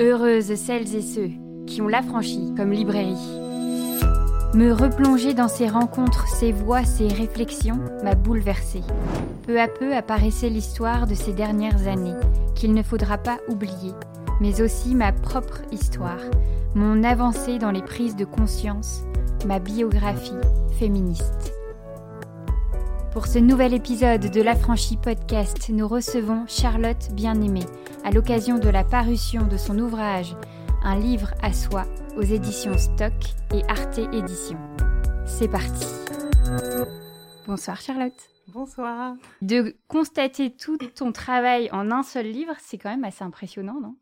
Heureuses celles et ceux qui ont l'affranchi comme librairie. Me replonger dans ces rencontres, ces voix, ces réflexions m'a bouleversée. Peu à peu apparaissait l'histoire de ces dernières années, qu'il ne faudra pas oublier, mais aussi ma propre histoire, mon avancée dans les prises de conscience, ma biographie féministe. Pour ce nouvel épisode de l'Affranchi Podcast, nous recevons Charlotte Bien-Aimée à l'occasion de la parution de son ouvrage Un livre à soi aux éditions Stock et Arte Éditions. C'est parti. Bonsoir Charlotte. Bonsoir. De constater tout ton travail en un seul livre, c'est quand même assez impressionnant, non?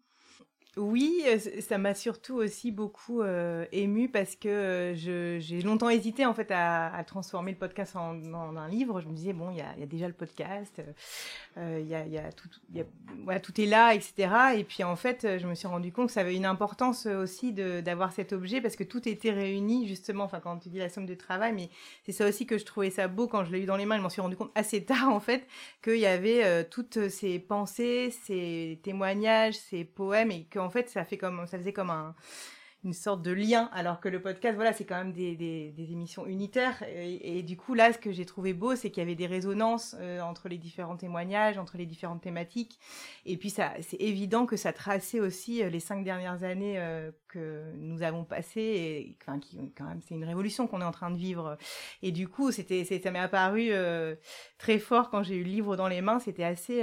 Oui, euh, ça m'a surtout aussi beaucoup euh, ému parce que euh, j'ai longtemps hésité en fait à, transformer le podcast en, un livre. Je me disais bon, il y a, déjà le podcast, tout, est là, etc. Et puis en fait, je me suis rendu compte que ça avait une importance aussi d'avoir cet objet parce que tout était réuni justement. Enfin, quand tu dis la somme de travail, mais c'est ça aussi que je trouvais ça beau quand je l'ai eu dans les mains. Je m'en suis rendu compte assez tard en fait qu'il y avait toutes ces pensées, ces témoignages, ces poèmes et en fait, ça faisait comme un, une sorte de lien, alors que le podcast, voilà, c'est quand même des, émissions unitaires. Et, du coup, là, ce que j'ai trouvé beau, c'est qu'il y avait des résonances euh, entre les différents témoignages, entre les différentes thématiques. Et puis, c'est évident que ça traçait aussi euh, les cinq dernières années euh, que nous avons passées. Enfin, c'est une révolution qu'on est en train de vivre. Et du coup, ça m'est apparu très fort quand j'ai eu le livre dans les mains. C'était assez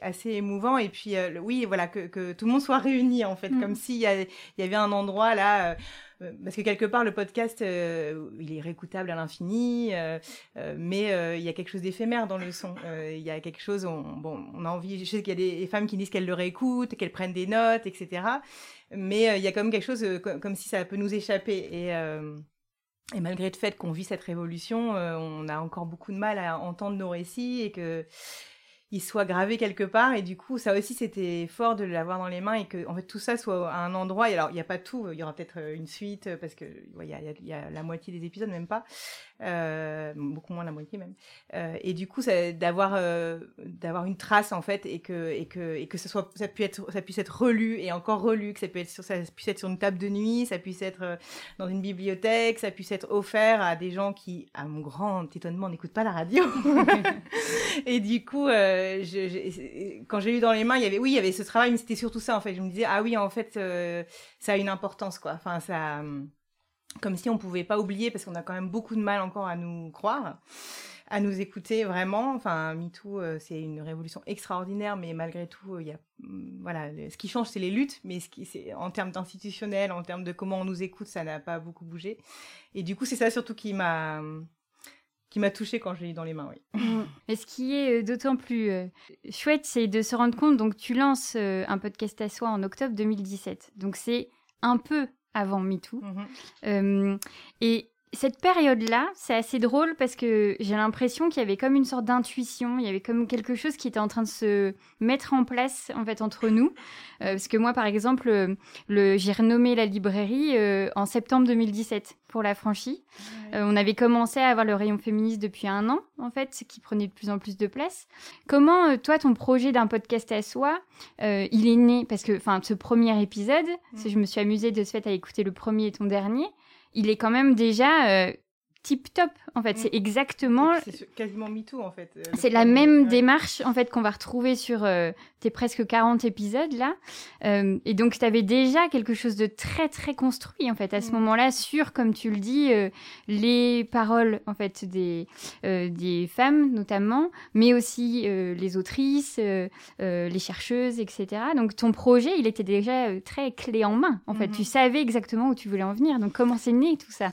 assez émouvant. Et puis, euh, oui, voilà, que, que, tout le monde soit réuni, en fait, mm. comme s'il y, y, avait un endroit là. Euh, euh, parce que quelque part, le podcast, il est réécoutable à l'infini, mais il y a quelque chose d'éphémère dans le son. Il y a quelque chose, on, bon, on a envie, je sais qu'il y a des femmes qui disent qu'elles le réécoutent, qu'elles prennent des notes, etc. Mais il y a comme quelque chose, comme, si ça peut nous échapper. Et, et malgré le fait qu'on vit cette révolution, on a encore beaucoup de mal à entendre nos récits et que il soit gravé quelque part et du coup ça aussi c'était fort de l'avoir dans les mains et que en fait tout ça soit à un endroit et alors il n'y a pas tout il y aura peut-être euh, une suite euh, parce que il y, a, la moitié des épisodes même pas euh, beaucoup moins la moitié même et du coup d'avoir d'avoir une trace en fait et que et que et que ça puisse être ça puisse être relu et encore relu que ça puisse être sur ça puisse être sur une table de nuit ça puisse être dans une bibliothèque ça puisse être offert à des gens qui à mon grand étonnement n'écoutent pas la radio. Et du coup je, quand j'ai eu dans les mains, il y avait, oui, il y avait ce travail, mais c'était surtout ça en fait. Je me disais, ah oui, en fait, euh, ça a une importance quoi. Enfin, ça, comme si on pouvait pas oublier parce qu'on a quand même beaucoup de mal encore à nous croire, à nous écouter vraiment. Enfin, MeToo, euh, c'est une révolution extraordinaire, mais malgré tout, il y a, mm, voilà, ce qui change, c'est les luttes, mais en termes d'institutionnel, en termes de comment on nous écoute, ça n'a pas beaucoup bougé. Et du coup, c'est ça surtout qui m'a qui m'a touchée quand je l'ai eu dans les mains, oui. Mm. Et ce qui est euh, d'autant plus euh, chouette, c'est de se rendre compte, donc tu lances euh, un podcast à soi en octobre 2017, donc c'est un peu avant MeToo. Mm et cette période-là, c'est assez drôle parce que j'ai l'impression qu'il y avait comme une sorte d'intuition, il y avait comme quelque chose qui était en train de se mettre en place en fait entre nous. Euh, parce que moi, par exemple, euh, le, j'ai renommé la librairie euh, en septembre 2017 pour la franchise. on avait commencé à avoir le rayon féministe depuis un an en fait, ce qui prenait de plus en plus de place. Comment toi, ton projet d'un podcast à soi, il est né? Parce que, enfin, ce premier épisode, mm. je me suis amusée de ce fait à écouter le premier et ton dernier il est quand même déjà euh, tip top en fait. Mm. C'est exactement. C'est quasiment MeToo en fait. Euh, c'est la même démarche en fait qu'on va retrouver sur euh, tes presque 40 épisodes là. Euh, et donc tu avais déjà quelque chose de très très construit en fait à ce mm. moment-là sur, comme tu le dis, les paroles en fait des, des femmes notamment, mais aussi les autrices, les chercheuses, etc. Donc ton projet il était déjà très clé en main en fait. Mm-hmm. Tu savais exactement où tu voulais en venir. Donc comment c'est né tout ça?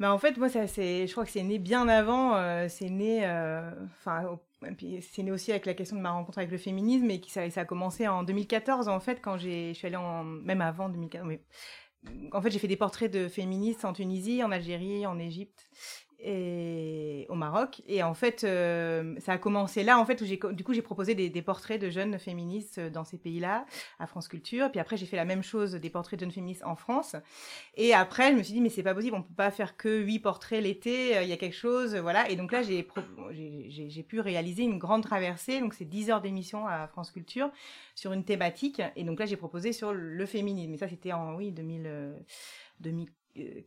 Bah en fait, moi, ça, c'est, je crois que c'est né bien avant. Euh, c'est né, euh, enfin, c'est né aussi avec la question de ma rencontre avec le féminisme et qui ça, ça a commencé en 2014 en fait quand j'ai, je suis allée en, même avant 2014. Mais, en fait, j'ai fait des portraits de féministes en Tunisie, en Algérie, en Égypte au Maroc. Et en fait, euh, ça a commencé là, en fait, où j'ai, du coup, j'ai proposé des, portraits de jeunes féministes dans ces pays-là, à France Culture. Puis après, j'ai fait la même chose, des portraits de jeunes féministes en France. Et après, je me suis dit, mais c'est pas possible, on peut pas faire que huit portraits l'été, euh, il y a quelque chose, voilà. Et donc là, j'ai, j'ai, pu réaliser une grande traversée, donc c'est 10 heures d'émission à France Culture, sur une thématique. Et donc là, j'ai proposé sur le féminisme. Et ça, c'était en, oui, 2000, 2000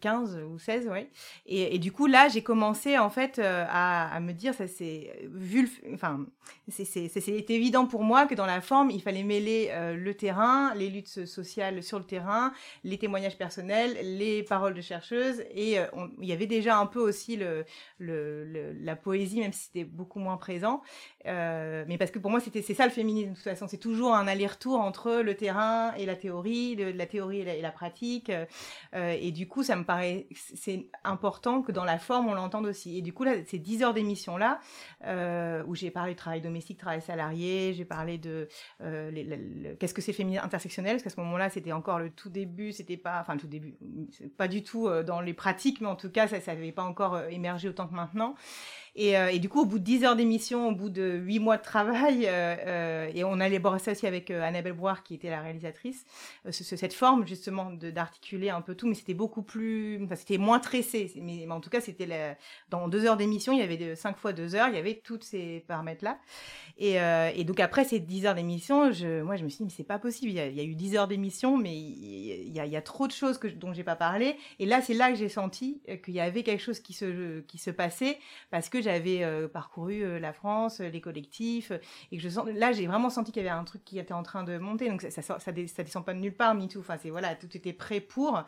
15 ou 16, ouais. Et, du coup, là, j'ai commencé, en fait, euh, à, me dire, ça c'est vu, enfin, c'est évident pour moi que dans la forme, il fallait mêler euh, le terrain, les luttes sociales sur le terrain, les témoignages personnels, les paroles de chercheuses, et euh, il y avait déjà un peu aussi le, le, la poésie, même si c'était beaucoup moins présent. Mais parce que pour moi, c'était c'est ça le féminisme, de toute façon, c'est toujours un aller-retour entre le terrain et la théorie, la théorie et la, pratique. et du coup, ça me paraît, c'est important que dans la forme, on l'entende aussi. Et du coup, là, ces 10 heures d'émission-là, euh, où j'ai parlé de travail domestique, travail salarié, j'ai parlé de euh, qu'est-ce que c'est féminin intersectionnel, parce qu'à ce moment-là, c'était encore le tout début, c'était pas, enfin, le tout début, pas du tout euh, dans les pratiques, mais en tout cas, ça n'avait pas encore émergé autant que maintenant. Euh, et, du coup, au bout de 10 heures d'émission, au bout de 8 mois de travail, euh, euh, et on a élaboré ça aussi avec Annabelle Boire, qui était la réalisatrice, cette forme justement d'articuler un peu tout, mais c'était beaucoup plus, c'était moins tressé. Mais, en tout cas, c'était dans 2 heures d'émission, il y avait 5 fois 2 heures, il y avait tous ces paramètres-là. Et, donc après ces 10 heures d'émission, moi je me suis dit, mais c'est pas possible, il y, a, eu 10 heures d'émission, mais il y, a, trop de choses que, dont j'ai pas parlé. Et là, c'est là que j'ai senti qu'il y avait quelque chose qui se, qui se passait, parce que j'avais euh, parcouru euh, la France, les collectifs, et que là, j'ai vraiment senti qu'il y avait un truc qui était en train de monter. Donc ça, ça, descend pas de nulle part, MeToo. Enfin, c'est voilà, tout était prêt pour.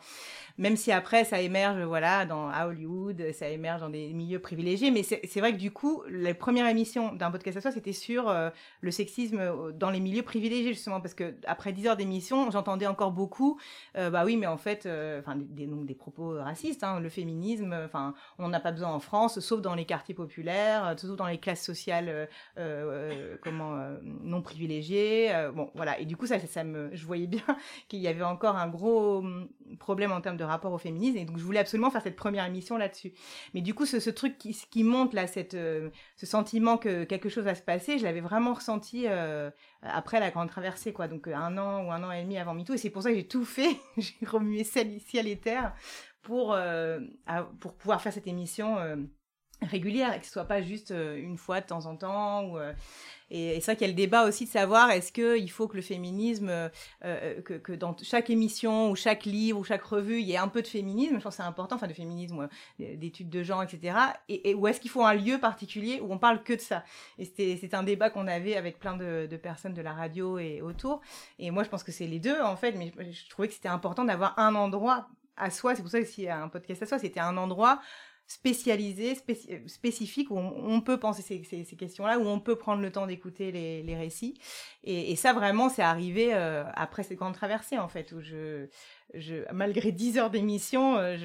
Même si après, ça émerge, voilà, dans à Hollywood, ça émerge dans des milieux privilégiés. Mais c'est vrai que du coup, la première émission d'un podcast à soi, c'était sur euh, le sexisme dans les milieux privilégiés, justement, parce que après 10 heures d'émission, j'entendais encore beaucoup, bah oui, mais en fait, enfin, des, des propos racistes, hein, le féminisme, enfin, on n'a pas besoin en France, sauf dans les quartiers populaires populaires, euh, surtout dans les classes sociales euh, euh, comment non privilégiées. bon, voilà. Et du coup, ça, ça, me, je voyais bien qu'il y avait encore un gros hum, problème en termes de rapport au féminisme. Et donc, je voulais absolument faire cette première émission là-dessus. Mais du coup, ce, truc qui, qui, monte là, cette, ce sentiment que quelque chose va se passer, je l'avais vraiment ressenti après la grande traversée, quoi. Donc, un an ou un an et demi avant MeToo. Et c'est pour ça que j'ai tout fait. j'ai remué ciel et terre pour, pour pouvoir faire cette émission régulière et que ce soit pas juste euh, une fois de temps en temps euh, et, c'est vrai qu'il y a le débat aussi de savoir est-ce qu'il faut que le féminisme euh, que, que, dans chaque émission ou chaque livre ou chaque revue il y ait un peu de féminisme. Je pense que c'est important enfin de féminisme d'études de genre etc et, ou est-ce qu'il faut un lieu particulier où on parle que de ça? Et c'est un débat qu'on avait avec plein de, personnes de la radio et autour. Et moi je pense que c'est les deux en fait mais je trouvais que c'était important d'avoir un endroit à soi. C'est pour ça que s'il y a un podcast à soi c'était un endroit spécialisé, euh, spécifique, où on, peut penser ces, questions-là, où on peut prendre le temps d'écouter les, récits. Et, ça, vraiment, c'est arrivé euh, après cette grande traversée, en fait, où je, malgré 10 heures d'émission, euh,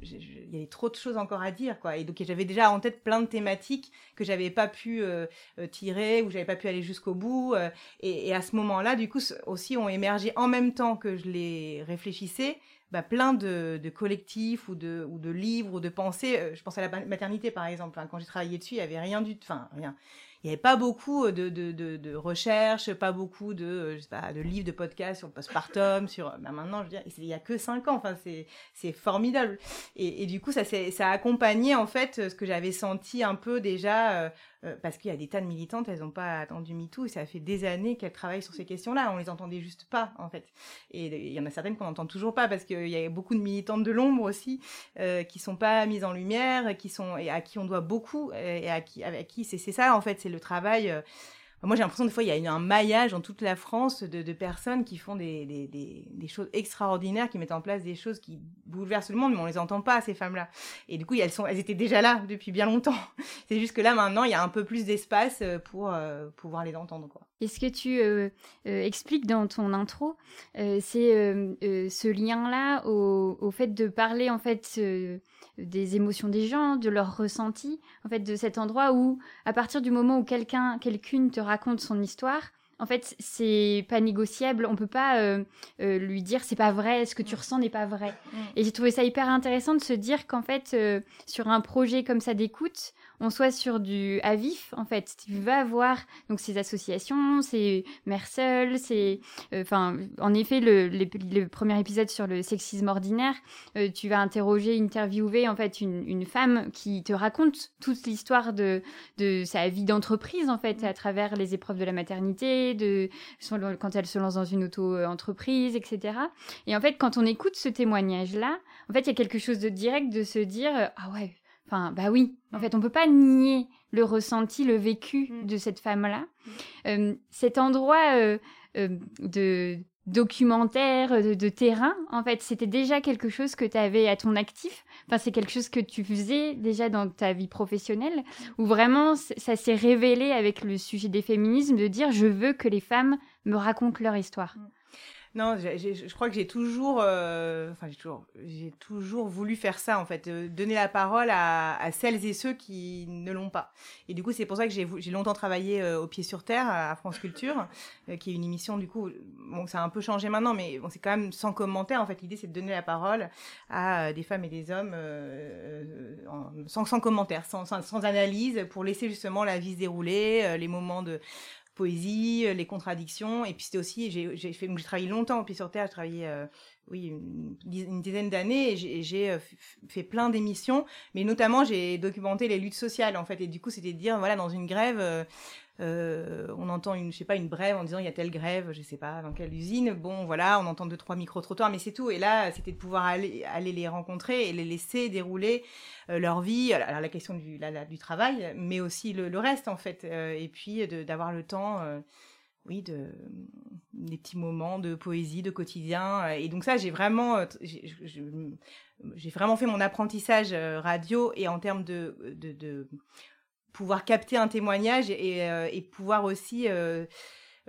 il y avait trop de choses encore à dire, quoi. Et donc, j'avais déjà en tête plein de thématiques que j'avais pas pu tirer, ou j'avais pas pu aller jusqu'au bout. et, à ce moment-là, du coup, aussi ont émergé en même temps que je les réfléchissais, bah, plein de, de, collectifs ou de, ou de livres ou de pensées. Euh, je pense à la maternité, par exemple. Hein. quand j'ai travaillé dessus, il y avait rien du... Enfin, rien il n'y avait pas beaucoup de, de, de, de, recherches, pas beaucoup de, je sais pas, de livres, de podcasts sur le postpartum, sur, ben maintenant, je veux dire, il n'y a que cinq ans, enfin, c'est, formidable. Et, du coup, ça, ça a accompagné, en fait, ce que j'avais senti un peu déjà, euh, euh, parce qu'il y a des tas de militantes, elles n'ont pas attendu MeToo, et ça fait des années qu'elles travaillent sur ces questions-là, on les entendait juste pas, en fait. Et il y en a certaines qu'on n'entend toujours pas, parce qu'il y a beaucoup de militantes de l'ombre aussi, euh, qui sont pas mises en lumière, qui sont, et à qui on doit beaucoup, et à qui, avec qui, c'est, c'est ça, en fait, c'est le travail. Euh, moi, j'ai l'impression des fois, il y a un maillage dans toute la France de, de personnes qui font des, des, des, des, choses extraordinaires, qui mettent en place des choses qui bouleversent le monde, mais on les entend pas, ces femmes-là. Et du coup, elles, sont, elles étaient déjà là depuis bien longtemps. C'est juste que là, maintenant, il y a un peu plus d'espace euh, pour euh, pouvoir les entendre. Quoi. Et ce que tu euh, expliques dans ton intro, c'est ce lien-là au, au, fait de parler, en fait, des émotions des gens, de leurs ressentis, en fait, de cet endroit où, à partir du moment où quelqu'un, quelqu'une te raconte son histoire, en fait, c'est pas négociable. On peut pas euh, euh, lui dire c'est pas vrai, ce que tu ressens n'est pas vrai. Mm. Et j'ai trouvé ça hyper intéressant de se dire qu'en fait, euh, sur un projet comme ça d'écoute, on soit sur du à vif en fait. Tu vas voir donc ces associations, ces mères seules, c'est enfin en effet le, premier épisode sur le sexisme ordinaire, tu vas interroger, interviewer en fait une, femme qui te raconte toute l'histoire de sa vie d'entreprise en fait à travers les épreuves de la maternité, de quand elle se lance dans une auto-entreprise, etc. Et en fait, quand on écoute ce témoignage-là, en fait, il y a quelque chose de direct de se dire euh, ah ouais, enfin bah oui. En fait, on peut pas nier le ressenti, le vécu mm. de cette femme-là. Mm. Euh, cet endroit euh, de documentaire, euh, de, terrain, en fait, c'était déjà quelque chose que tu avais à ton actif? Enfin, c'est quelque chose que tu faisais déjà dans ta vie professionnelle, où vraiment ça s'est révélé avec le sujet des féminismes de dire je veux que les femmes me racontent leur histoire? Mm. Non, je crois que j'ai toujours, euh, enfin j'ai toujours, j'ai toujours voulu faire ça en fait, euh, donner la parole à, celles et ceux qui ne l'ont pas. Et du coup, c'est pour ça que j'ai, longtemps travaillé euh, au pied sur terre à France Culture, qui est une émission du coup, bon ça a un peu changé maintenant, mais bon c'est quand même sans commentaire en fait. L'idée c'est de donner la parole à des femmes et des hommes sans, sans commentaire, sans, sans, analyse, pour laisser justement la vie se dérouler, les moments de poésie, euh, les contradictions. Et puis c'était aussi, j'ai fait, j'ai travaillé longtemps Pied sur Terre, j'ai travaillé, euh, oui, une, dizaine d'années et j'ai euh, fait plein d'émissions, mais notamment j'ai documenté les luttes sociales en fait. Et du coup, c'était de dire, voilà, dans une grève, euh, on entend une, je sais pas, une brève en disant il y a telle grève, je sais pas dans quelle usine. Bon, voilà, on entend deux trois micro trottoirs, mais c'est tout. Et là, c'était de pouvoir aller, les rencontrer et les laisser dérouler euh, leur vie. Alors la question du, travail, mais aussi le, reste en fait. Euh, et puis d'avoir le temps. oui, de, des petits moments de poésie, de quotidien. Et donc ça, j'ai vraiment, j'ai vraiment fait mon apprentissage radio et en termes de pouvoir capter un témoignage et, euh, pouvoir aussi euh,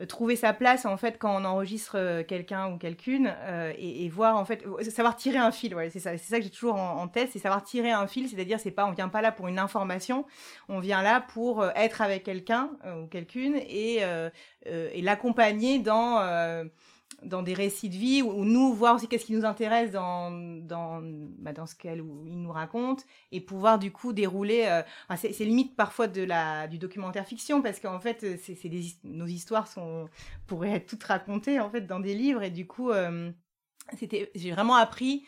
trouver sa place en fait quand on enregistre euh, quelqu'un ou quelqu'une et, voir en fait savoir tirer un fil ouais c'est ça c'est ça que j'ai toujours en, tête c'est savoir tirer un fil c'est-à-dire c'est pas on vient pas là pour une information on vient là pour être avec quelqu'un ou quelqu'une et, et l'accompagner dans dans des récits de vie ou nous voir aussi qu'est-ce qui nous intéresse dans dans bah, dans ce qu'elle ou il nous raconte et pouvoir du coup dérouler euh, c'est limite parfois de la du documentaire fiction parce qu'en fait c'est des nos histoires sont pourraient être toutes racontées en fait dans des livres et du coup euh, j'ai vraiment appris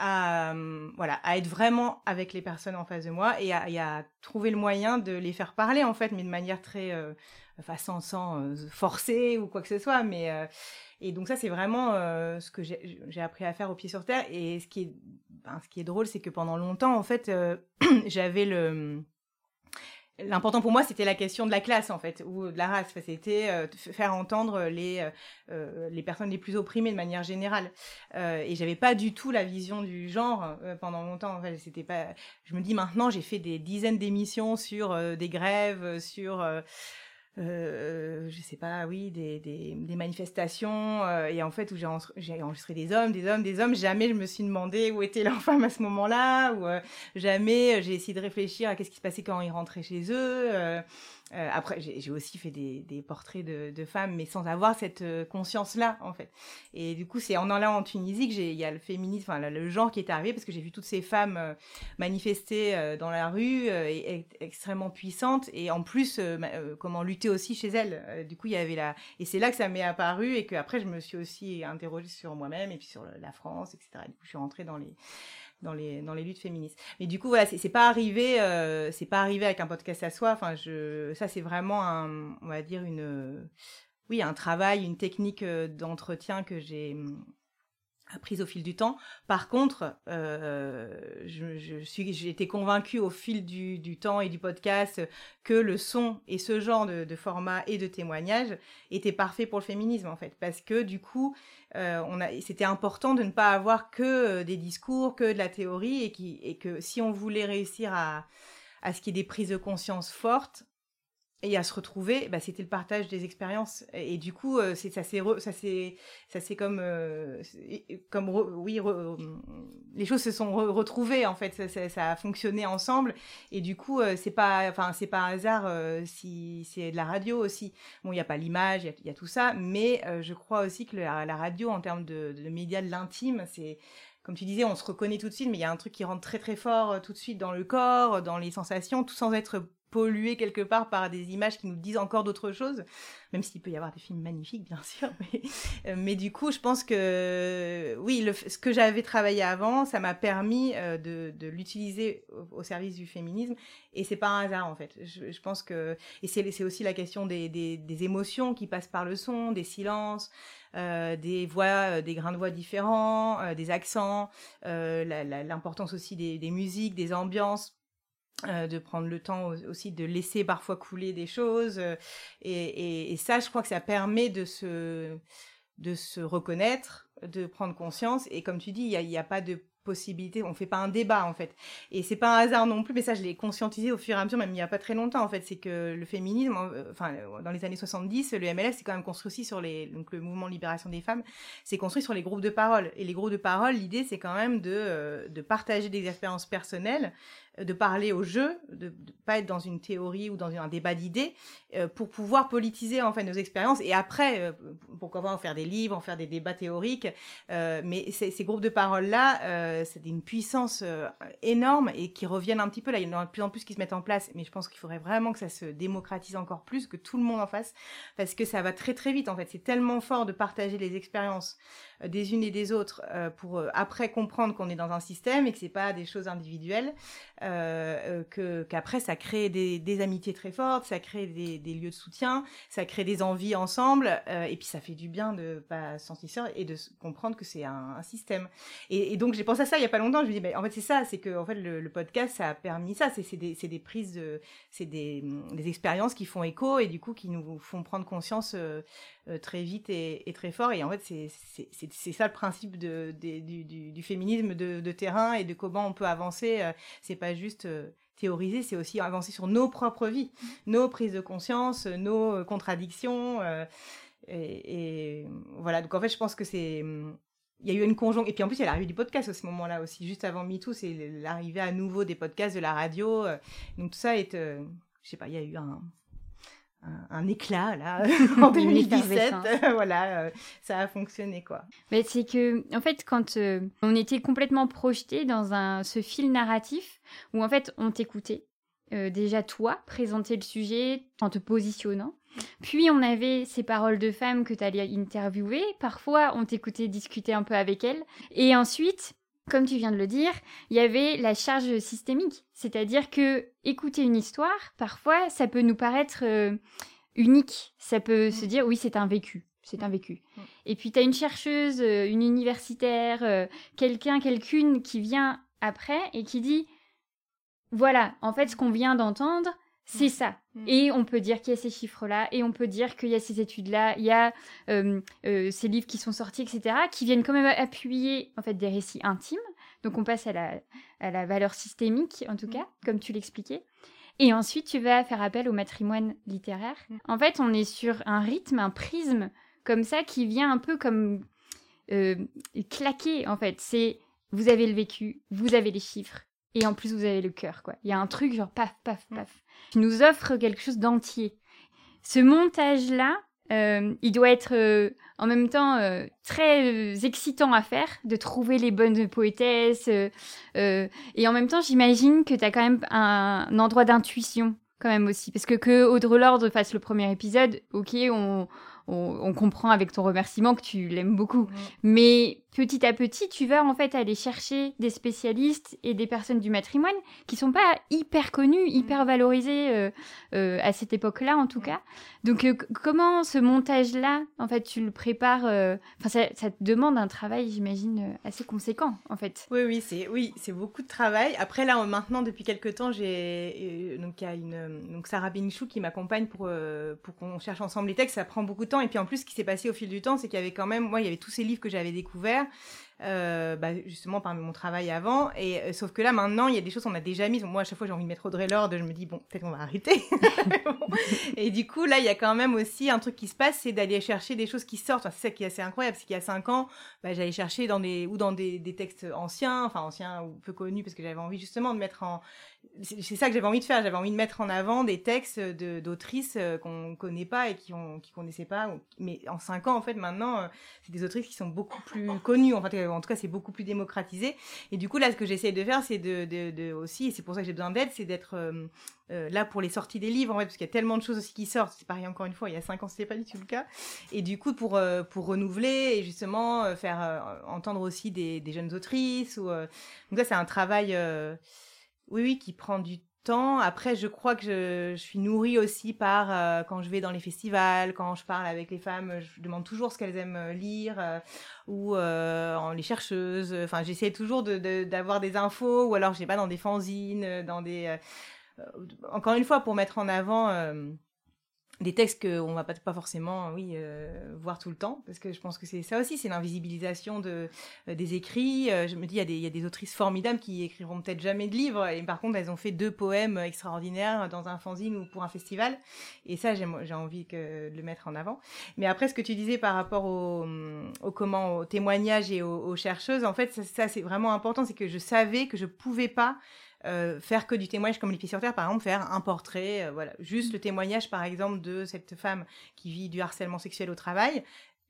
à voilà à être vraiment avec les personnes en face de moi et à, trouver le moyen de les faire parler en fait mais de manière très euh, enfin sans, euh, forcer ou quoi que ce soit mais euh, et donc ça, c'est vraiment euh, ce que j'ai appris à faire au pied sur terre. Et ce qui est, ben, ce qui est drôle, c'est que pendant longtemps, en fait, euh, j'avais le... L'important pour moi, c'était la question de la classe, en fait, ou de la race. C'était euh, faire entendre les, les personnes les plus opprimées de manière générale. et j'avais pas du tout la vision du genre pendant longtemps. En fait, c'était pas... Je me dis maintenant, j'ai fait des dizaines d'émissions sur des grèves, sur euh, je sais pas, oui, des, des, des manifestations, euh, et en fait où j'ai enregistré des hommes, des hommes, des hommes, jamais je me suis demandé où était leur femme à ce moment-là, ou euh, jamais j'ai essayé de réfléchir à qu'est-ce qui se passait quand ils rentraient chez eux. Euh, après, j'ai aussi fait des, portraits de, femmes, mais sans avoir cette euh, conscience-là, en fait. Et du coup, c'est en allant en Tunisie que il y a le féminisme, enfin, le genre qui est arrivé, parce que j'ai vu toutes ces femmes euh, manifester dans la rue, et, extrêmement puissantes, et en plus, comment lutter aussi chez elles. du coup, il y avait la, et c'est là que ça m'est apparu, et que après, je me suis aussi interrogée sur moi-même, et puis sur la France, etc. du coup, je suis rentrée dans les dans les luttes féministes. Mais du coup voilà, c'est pas arrivé euh, c'est pas arrivé avec un podcast à soi. Je ça c'est vraiment un on va dire une oui, un travail, une technique euh, d'entretien que j'ai apprise au fil du temps. Par contre, euh, je, je, suis, convaincue au fil du, du, temps et du podcast que le son et ce genre de, de format et de témoignage étaient parfaits pour le féminisme en fait, parce que du coup, euh, c'était important de ne pas avoir que euh, des discours, que de la théorie, et, qui, et que si on voulait réussir à, à ce qu'il y ait des prises de conscience fortes, et à se retrouver, bah, c'était le partage des expériences. Et, du coup, euh, c'est ça c'est ça c'est ça c'est comme euh, comme oui, les choses se sont retrouvées en fait. Ça, a fonctionné ensemble. Et du coup, euh, c'est pas enfin c'est pas un hasard si c'est de la radio aussi. Bon, il y a pas l'image, il y, a tout ça, mais je crois aussi que la, radio en termes de, de médias de l'intime, c'est comme tu disais, on se reconnaît tout de suite, mais il y a un truc qui rentre très très fort tout de suite dans le corps, dans les sensations, tout sans être pollué quelque part par des images qui nous disent encore d'autres choses, même s'il peut y avoir des films magnifiques, bien sûr. Mais, euh, du coup, je pense que oui, ce que j'avais travaillé avant, ça m'a permis euh, de, l'utiliser au, service du féminisme. Et c'est pas un hasard, en fait. Je, pense que... Et c'est aussi la question des, émotions qui passent par le son, des silences, euh, des voix, des grains de voix différents, des accents, l'importance aussi des musiques, des ambiances euh, de prendre le temps aussi de laisser parfois couler des choses. Euh, et, ça, je crois que ça permet de se, de se reconnaître, de prendre conscience. Et comme tu dis, il n'y a, pas de possibilité, on fait pas un débat en fait. Et c'est pas un hasard non plus, mais ça je l'ai conscientisé au fur et à mesure, même il y a pas très longtemps en fait, c'est que le féminisme, euh, enfin dans les années 70, le MLF c'est quand même construit aussi sur les, donc le mouvement libération des femmes, c'est construit sur les groupes de parole. Et les groupes de parole, l'idée c'est quand même de, de partager des expériences personnelles, de parler au jeu, de, ne pas être dans une théorie ou dans un débat d'idées, pour pouvoir politiser en fait nos expériences. Et après, pourquoi pas en faire des livres, en faire des débats théoriques, mais ces, groupes de parole là euh, c'est une puissance euh, énorme et qui reviennent un petit peu. Là, il y en a de plus en plus qui se mettent en place, mais je pense qu'il faudrait vraiment que ça se démocratise encore plus, que tout le monde en fasse, parce que ça va très très vite en fait. C'est tellement fort de partager les expériences euh, des unes et des autres pour après comprendre qu'on est dans un système et que c'est pas des choses individuelles, que qu'après ça crée des, amitiés très fortes, ça crée des, lieux de soutien, ça crée des envies ensemble, et puis ça fait du bien de pas sentir et de comprendre que c'est un, système. Et, et donc j'ai pensé à ça il y a pas longtemps. Je me dis, en fait, c'est ça, c'est que en fait, le, podcast, ça a permis ça. C'est des, des, prises, de, c'est des, des, expériences qui font écho et du coup qui nous font prendre conscience euh, euh, très vite et, très fort. Et en fait, c'est ça le principe de, du, du, féminisme de, terrain et de comment on peut avancer. Euh, c'est pas juste théoriser, c'est aussi avancer sur nos propres vies, nos prises de conscience, nos contradictions. et, et, voilà, donc en fait, je pense que c'est il y a eu une conjonction. Et puis en plus, il y a l'arrivée du podcast à ce moment-là aussi. Juste avant MeToo, c'est l'arrivée à nouveau des podcasts, de la radio. Euh. Donc tout ça est. Euh, je sais pas, il y a eu un, un, éclat là en 2017 voilà euh, ça a fonctionné quoi mais c'est que en fait quand on était complètement projeté dans un ce fil narratif où en fait on t'écoutait déjà toi présenter le sujet en te positionnant puis on avait ces paroles de femmes que tu allais interviewer. Parfois, on t'écoutait discuter un peu avec elles. Et ensuite, comme tu viens de le dire, il y avait la charge systémique. C'est-à-dire que écouter une histoire, parfois, ça peut nous paraître euh, unique. Ça peut se dire, oui, c'est un vécu. C'est un vécu. Et puis, tu as une chercheuse, euh, une universitaire, euh, quelqu'un, quelqu'une qui vient après et qui dit, voilà, en fait, ce qu'on vient d'entendre, c'est mm. ça. Mm. Et on peut dire qu'il y a ces chiffres-là, et on peut dire qu'il y a ces études-là, il y a euh, euh, ces livres qui sont sortis, etc., qui viennent quand même appuyer en fait des récits intimes. Donc on passe à la, à la valeur systémique, en tout mm. cas, comme tu l'expliquais. Et ensuite, tu vas faire appel au matrimoine littéraire. En fait, on est sur un rythme, un prisme comme ça qui vient un peu comme euh, claquer, en fait. C'est vous avez le vécu, vous avez les chiffres, et en plus vous avez le cœur, quoi. Il y a un truc genre paf, paf, paf qui nous offre quelque chose d'entier. Ce montage-là, euh, il doit être euh, en même temps euh, très excitant à faire, de trouver les bonnes poétesses. et en même temps, j'imagine que tu as quand même un, endroit d'intuition quand même aussi. Parce que que Audre Lorde fasse le premier épisode, ok, on, on, comprend avec ton remerciement que tu l'aimes beaucoup. Mais petit à petit, tu vas en fait aller chercher des spécialistes et des personnes du matrimoine qui sont pas hyper connues, hyper valorisées euh, euh, à cette époque-là en tout cas. Donc euh, comment ce montage-là, en fait, tu le prépares Enfin, ça, te demande un travail, j'imagine, assez conséquent en fait. Oui, oui, c'est oui, c'est beaucoup de travail. Après là, maintenant, depuis quelques temps, j'ai donc il y a une donc Sarah Binchou qui m'accompagne pour pour qu'on cherche ensemble les textes. Ça prend beaucoup de temps. Et puis en plus, ce qui s'est passé au fil du temps, c'est qu'il y avait quand même, moi, il y avait tous ces livres que j'avais découverts. Euh, bah, justement par mon travail avant. Et euh, sauf que là, maintenant, il y a des choses qu'on a déjà mises. Moi, à chaque fois, j'ai envie de mettre Audrey Lorde. Je me dis, bon, peut-être qu'on va arrêter. et du coup, là, il y a quand même aussi un truc qui se passe, c'est d'aller chercher des choses qui sortent. c'est ça qui est assez incroyable. C'est qu'il y a cinq ans, bah, j'allais chercher dans des, ou dans des, des textes anciens, enfin anciens ou peu connus, parce que j'avais envie justement de mettre en, c'est ça que j'avais envie de faire. J'avais envie de mettre en avant des textes d'autrices euh, qu'on connaît pas et qui on qui connaissait pas. Mais en cinq ans, en fait, maintenant, c'est des autrices qui sont beaucoup plus connues. En fait, en tout cas, c'est beaucoup plus démocratisé. Et du coup, là, ce que j'essaie de faire, c'est de, aussi, et c'est pour ça que j'ai besoin d'aide, c'est d'être euh, là pour les sorties des livres, en fait, parce qu'il y a tellement de choses aussi qui sortent. C'est pareil encore une fois, il y a cinq ans, c'était pas du tout le cas. Et du coup, pour pour renouveler et justement faire entendre aussi des, jeunes autrices. Ou, donc ça, c'est un travail oui, oui, qui prend du Après, je crois que je, suis nourrie aussi par euh, quand je vais dans les festivals, quand je parle avec les femmes, je demande toujours ce qu'elles aiment euh, lire euh, ou en les chercheuses. Enfin, j'essaie toujours d'avoir des infos ou alors je sais pas dans des fanzines, dans des encore une fois pour mettre en avant des textes qu'on va pas, forcément oui euh, voir tout le temps parce que je pense que c'est ça aussi c'est l'invisibilisation de euh, des écrits. Euh, je me dis il y y a des autrices formidables qui écriront peut-être jamais de livres et par contre elles ont fait deux poèmes extraordinaires dans un fanzine ou pour un festival et ça j'ai envie que de le mettre en avant. Mais après ce que tu disais par rapport au, au comment au témoignage et aux, chercheuses en fait ça, ça c'est vraiment important c'est que je savais que je pouvais pas euh, faire que du témoignage comme les pieds sur terre, par exemple, faire un portrait, euh, voilà, juste le témoignage, par exemple, de cette femme qui vit du harcèlement sexuel au travail.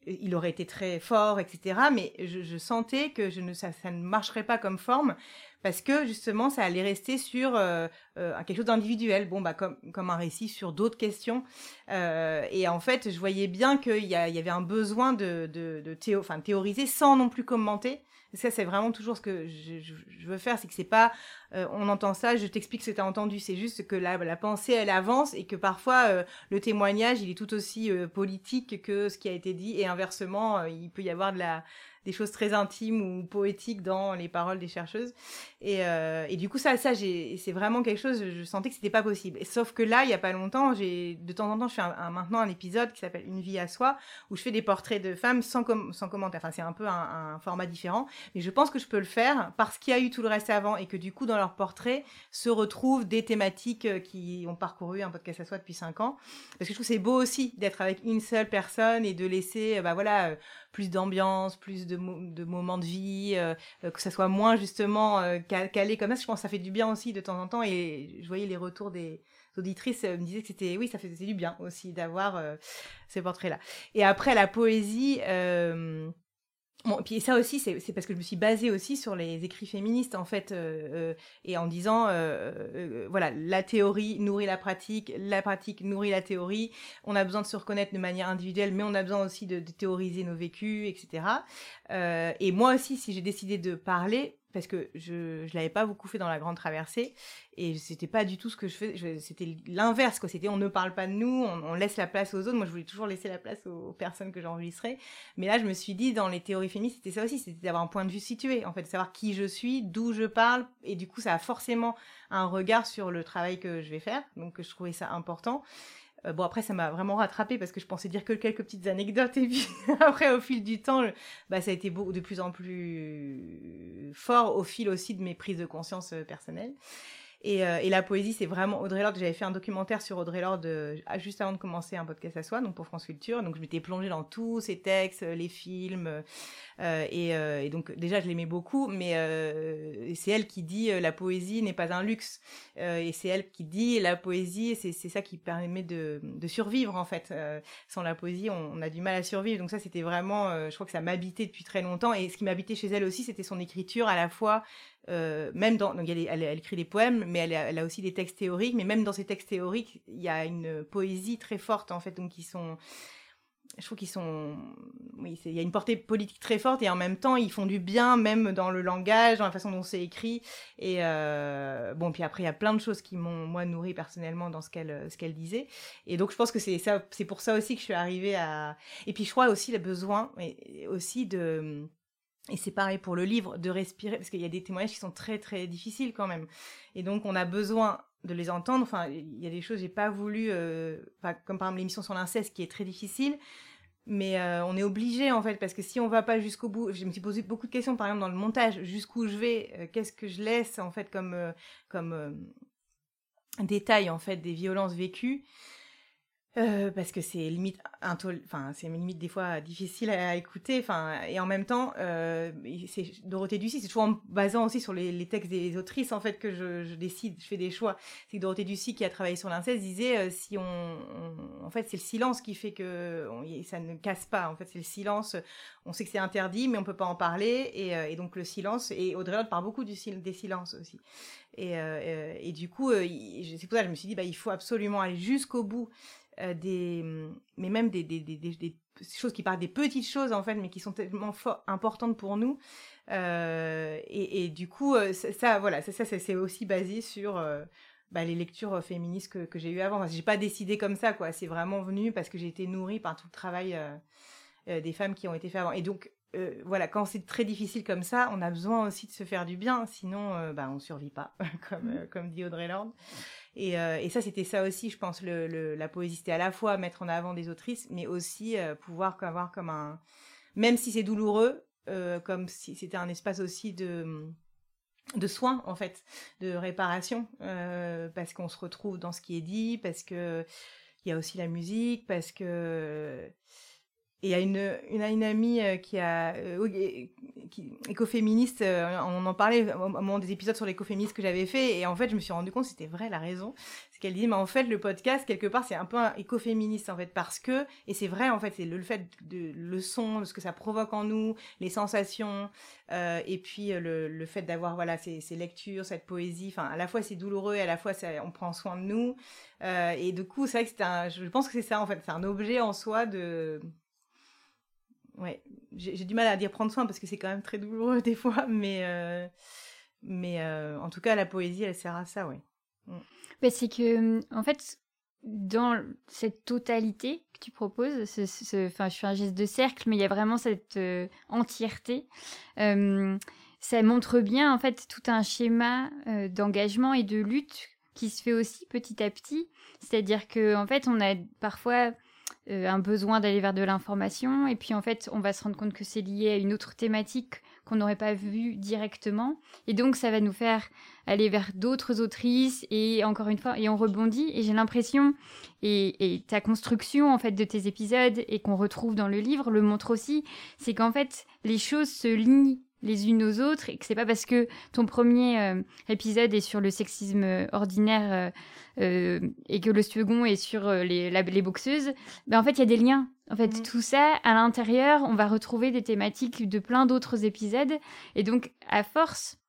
Il aurait été très fort, etc. Mais je, sentais que je ne, ça, ça, ne marcherait pas comme forme parce que justement, ça allait rester sur euh, quelque chose d'individuel, bon, bah comme comme un récit sur d'autres questions. et en fait, je voyais bien qu'il y, y, avait un besoin de, de, de théo, enfin, théoriser sans non plus commenter ça, c'est vraiment toujours ce que je, veux faire, c'est que c'est pas, euh, on entend ça, je t'explique ce que tu as entendu, c'est juste que la, la pensée, elle avance et que parfois, euh, le témoignage, il est tout aussi euh, politique que ce qui a été dit. Et inversement, il peut y avoir de la, des choses très intimes ou poétiques dans les paroles des chercheuses. Et, euh, et du coup, ça, ça c'est vraiment quelque chose, je, sentais que c'était pas possible. Et, sauf que là, il y a pas longtemps, j'ai de temps en temps, je fais un, maintenant un épisode qui s'appelle Une vie à soi, où je fais des portraits de femmes sans, com sans commentaire. Enfin, c'est un peu un, format différent, mais je pense que je peux le faire parce qu'il y a eu tout le reste avant et que du coup, dans leurs portraits, se retrouvent des thématiques euh, qui ont parcouru un podcast à soi depuis cinq ans. Parce que je trouve c'est beau aussi d'être avec une seule personne et de laisser, euh, bah voilà, plus d'ambiance, plus de, de, moments de vie, euh, euh, que ça soit moins justement euh, calé comme ça. Je pense que ça fait du bien aussi de temps en temps. Et je voyais les retours des auditrices me disaient que c'était, oui, ça faisait du bien aussi d'avoir ces portraits-là. Et après la poésie. Bon, puis ça aussi, c'est parce que je me suis basée aussi sur les écrits féministes, en fait, euh, euh, et en disant, euh, voilà, la théorie nourrit la pratique, la pratique nourrit la théorie, on a besoin de se reconnaître de manière individuelle, mais on a besoin aussi de, de théoriser nos vécus, etc. et moi aussi, si j'ai décidé de parler, parce que je je l'avais pas beaucoup fait dans la grande traversée et c'était pas du tout ce que je faisais c'était l'inverse quoi. C'était on ne parle pas de nous on, laisse la place aux autres. Moi je voulais toujours laisser la place aux, personnes que j'enregistrais. Mais là je me suis dit dans les théories féministes c'était ça aussi c'était d'avoir un point de vue situé en fait de savoir qui je suis d'où je parle. Et du coup ça a forcément un regard sur le travail que je vais faire. Donc je trouvais ça important euh, bon après ça m'a vraiment rattrapé parce que je pensais dire que quelques petites anecdotes et puis après au fil du temps bah ça a été de plus en plus fort au fil aussi de mes prises de conscience euh, personnelles et, euh, et, la poésie, c'est vraiment Audrey Lorde. J'avais fait un documentaire sur Audrey Lorde euh, juste avant de commencer un podcast à soi, donc pour France Culture. Donc je m'étais plongée dans tous ses textes, les films. Euh, et, euh, et, donc déjà, je l'aimais beaucoup, mais euh, c'est elle qui dit la poésie n'est pas un luxe. et c'est elle qui dit la poésie, c'est ça qui permet de, de survivre en fait. sans la poésie, on, on, a du mal à survivre. Donc ça, c'était vraiment, je crois que ça m'habitait depuis très longtemps. Et ce qui m'habitait chez elle aussi, c'était son écriture à la fois euh, même dans, donc elle, écrit des poèmes, mais elle a, aussi des textes théoriques. Mais même dans ces textes théoriques, il y a une poésie très forte en fait, donc qui sont, je trouve qu'ils sont, oui, il y a une portée politique très forte et en même temps ils font du bien même dans le langage, dans la façon dont c'est écrit. Et euh, bon, puis après il y a plein de choses qui m'ont moi nourri personnellement dans ce qu'elle ce qu'elle disait. Et donc je pense que c'est ça, c'est pour ça aussi que je suis arrivée à. Et puis je crois aussi le besoin, et aussi de et c'est pareil pour le livre, de respirer, parce qu'il y a des témoignages qui sont très très difficiles quand même. Et donc on a besoin de les entendre. Enfin, il y a des choses j'ai pas voulu, euh, comme par exemple l'émission sur l'inceste qui est très difficile. mais on est obligé en fait parce que si on va pas jusqu'au bout, je me suis posé beaucoup de questions par exemple dans le montage, jusqu'où je vais, qu'est-ce que je laisse en fait comme comme détail en fait des violences vécues? Euh, parce que c'est limite enfin c'est limite des fois difficile à, écouter enfin et en même temps euh, c'est Dorothée Ducy c'est toujours en basant aussi sur les, textes des autrices en fait que je, décide je fais des choix. C'est que Dorothée Ducy qui a travaillé sur l'inceste disait euh, si on, en fait c'est le silence qui fait que ça ne casse pas en fait c'est le silence on sait que c'est interdit mais on peut pas en parler et, donc le silence et Audrey Lorde parle beaucoup du des silences aussi. Et, et du coup c'est pour ça que je me suis dit bah il faut absolument aller jusqu'au bout euh, des, mais même des, des, des, des, choses qui parlent des petites choses en fait, mais qui sont tellement importantes pour nous. Euh, et, et, du coup, euh, ça, voilà, ça, ça c'est aussi basé sur bah, les lectures féministes que, que j'ai eues avant. Enfin, j'ai pas décidé comme ça, quoi. C'est vraiment venu parce que j'ai été nourrie par tout le travail des femmes qui ont été faites avant. Et donc, voilà, quand c'est très difficile comme ça, on a besoin aussi de se faire du bien, sinon bah, on survit pas, comme, mmh. comme dit Audrey Lorde. Euh, et, ça, c'était ça aussi, je pense, la poésie, c'était à la fois mettre en avant des autrices, mais aussi euh, pouvoir avoir comme un... Même si c'est douloureux, euh, comme si c'était un espace aussi de de soins en fait, de réparation, parce qu'on se retrouve dans ce qui est dit, parce que il y a aussi la musique, parce que et il y a une, une, une amie euh, qui a euh, écoféministe, euh, on en parlait au moment des épisodes sur l'écoféminisme que j'avais fait, et en fait je me suis rendu compte c'était vrai la raison, c'est qu'elle dit mais en fait le podcast quelque part c'est un peu écoféministe en fait parce que et c'est vrai en fait c'est le, fait de le son, ce que ça provoque en nous, les sensations, et puis le, le fait d'avoir voilà ces, ces, lectures, cette poésie, enfin à la fois c'est douloureux et à la fois on prend soin de nous, et du coup c'est vrai que c'est un, je pense que c'est ça en fait, c'est un objet en soi de ouais, j'ai du mal à dire prendre soin parce que c'est quand même très douloureux des fois, mais, euh, mais euh, en tout cas, la poésie, elle sert à ça, oui. Mm. Bah, c'est que, en fait, dans cette totalité que tu proposes, ce, je fais un geste de cercle, mais il y a vraiment cette euh, entièreté. ça montre bien, en fait, tout un schéma d'engagement et de lutte qui se fait aussi petit à petit. C'est-à-dire que, en fait, on a parfois euh, un besoin d'aller vers de l'information. Et puis en fait, on va se rendre compte que c'est lié à une autre thématique qu'on n'aurait pas vue directement. Et donc, ça va nous faire aller vers d'autres autrices. Et encore une fois, et on rebondit. Et j'ai l'impression, et, et, ta construction en fait de tes épisodes et qu'on retrouve dans le livre le montre aussi, c'est qu'en fait, les choses se lient les unes aux autres et que c'est pas parce que ton premier euh, épisode est sur le sexisme ordinaire euh, et que le second est sur euh, les, les boxeuses, ben en fait, il y a des liens. En fait, mmh. tout ça, à l'intérieur, on va retrouver des thématiques de plein d'autres épisodes. Et donc, à force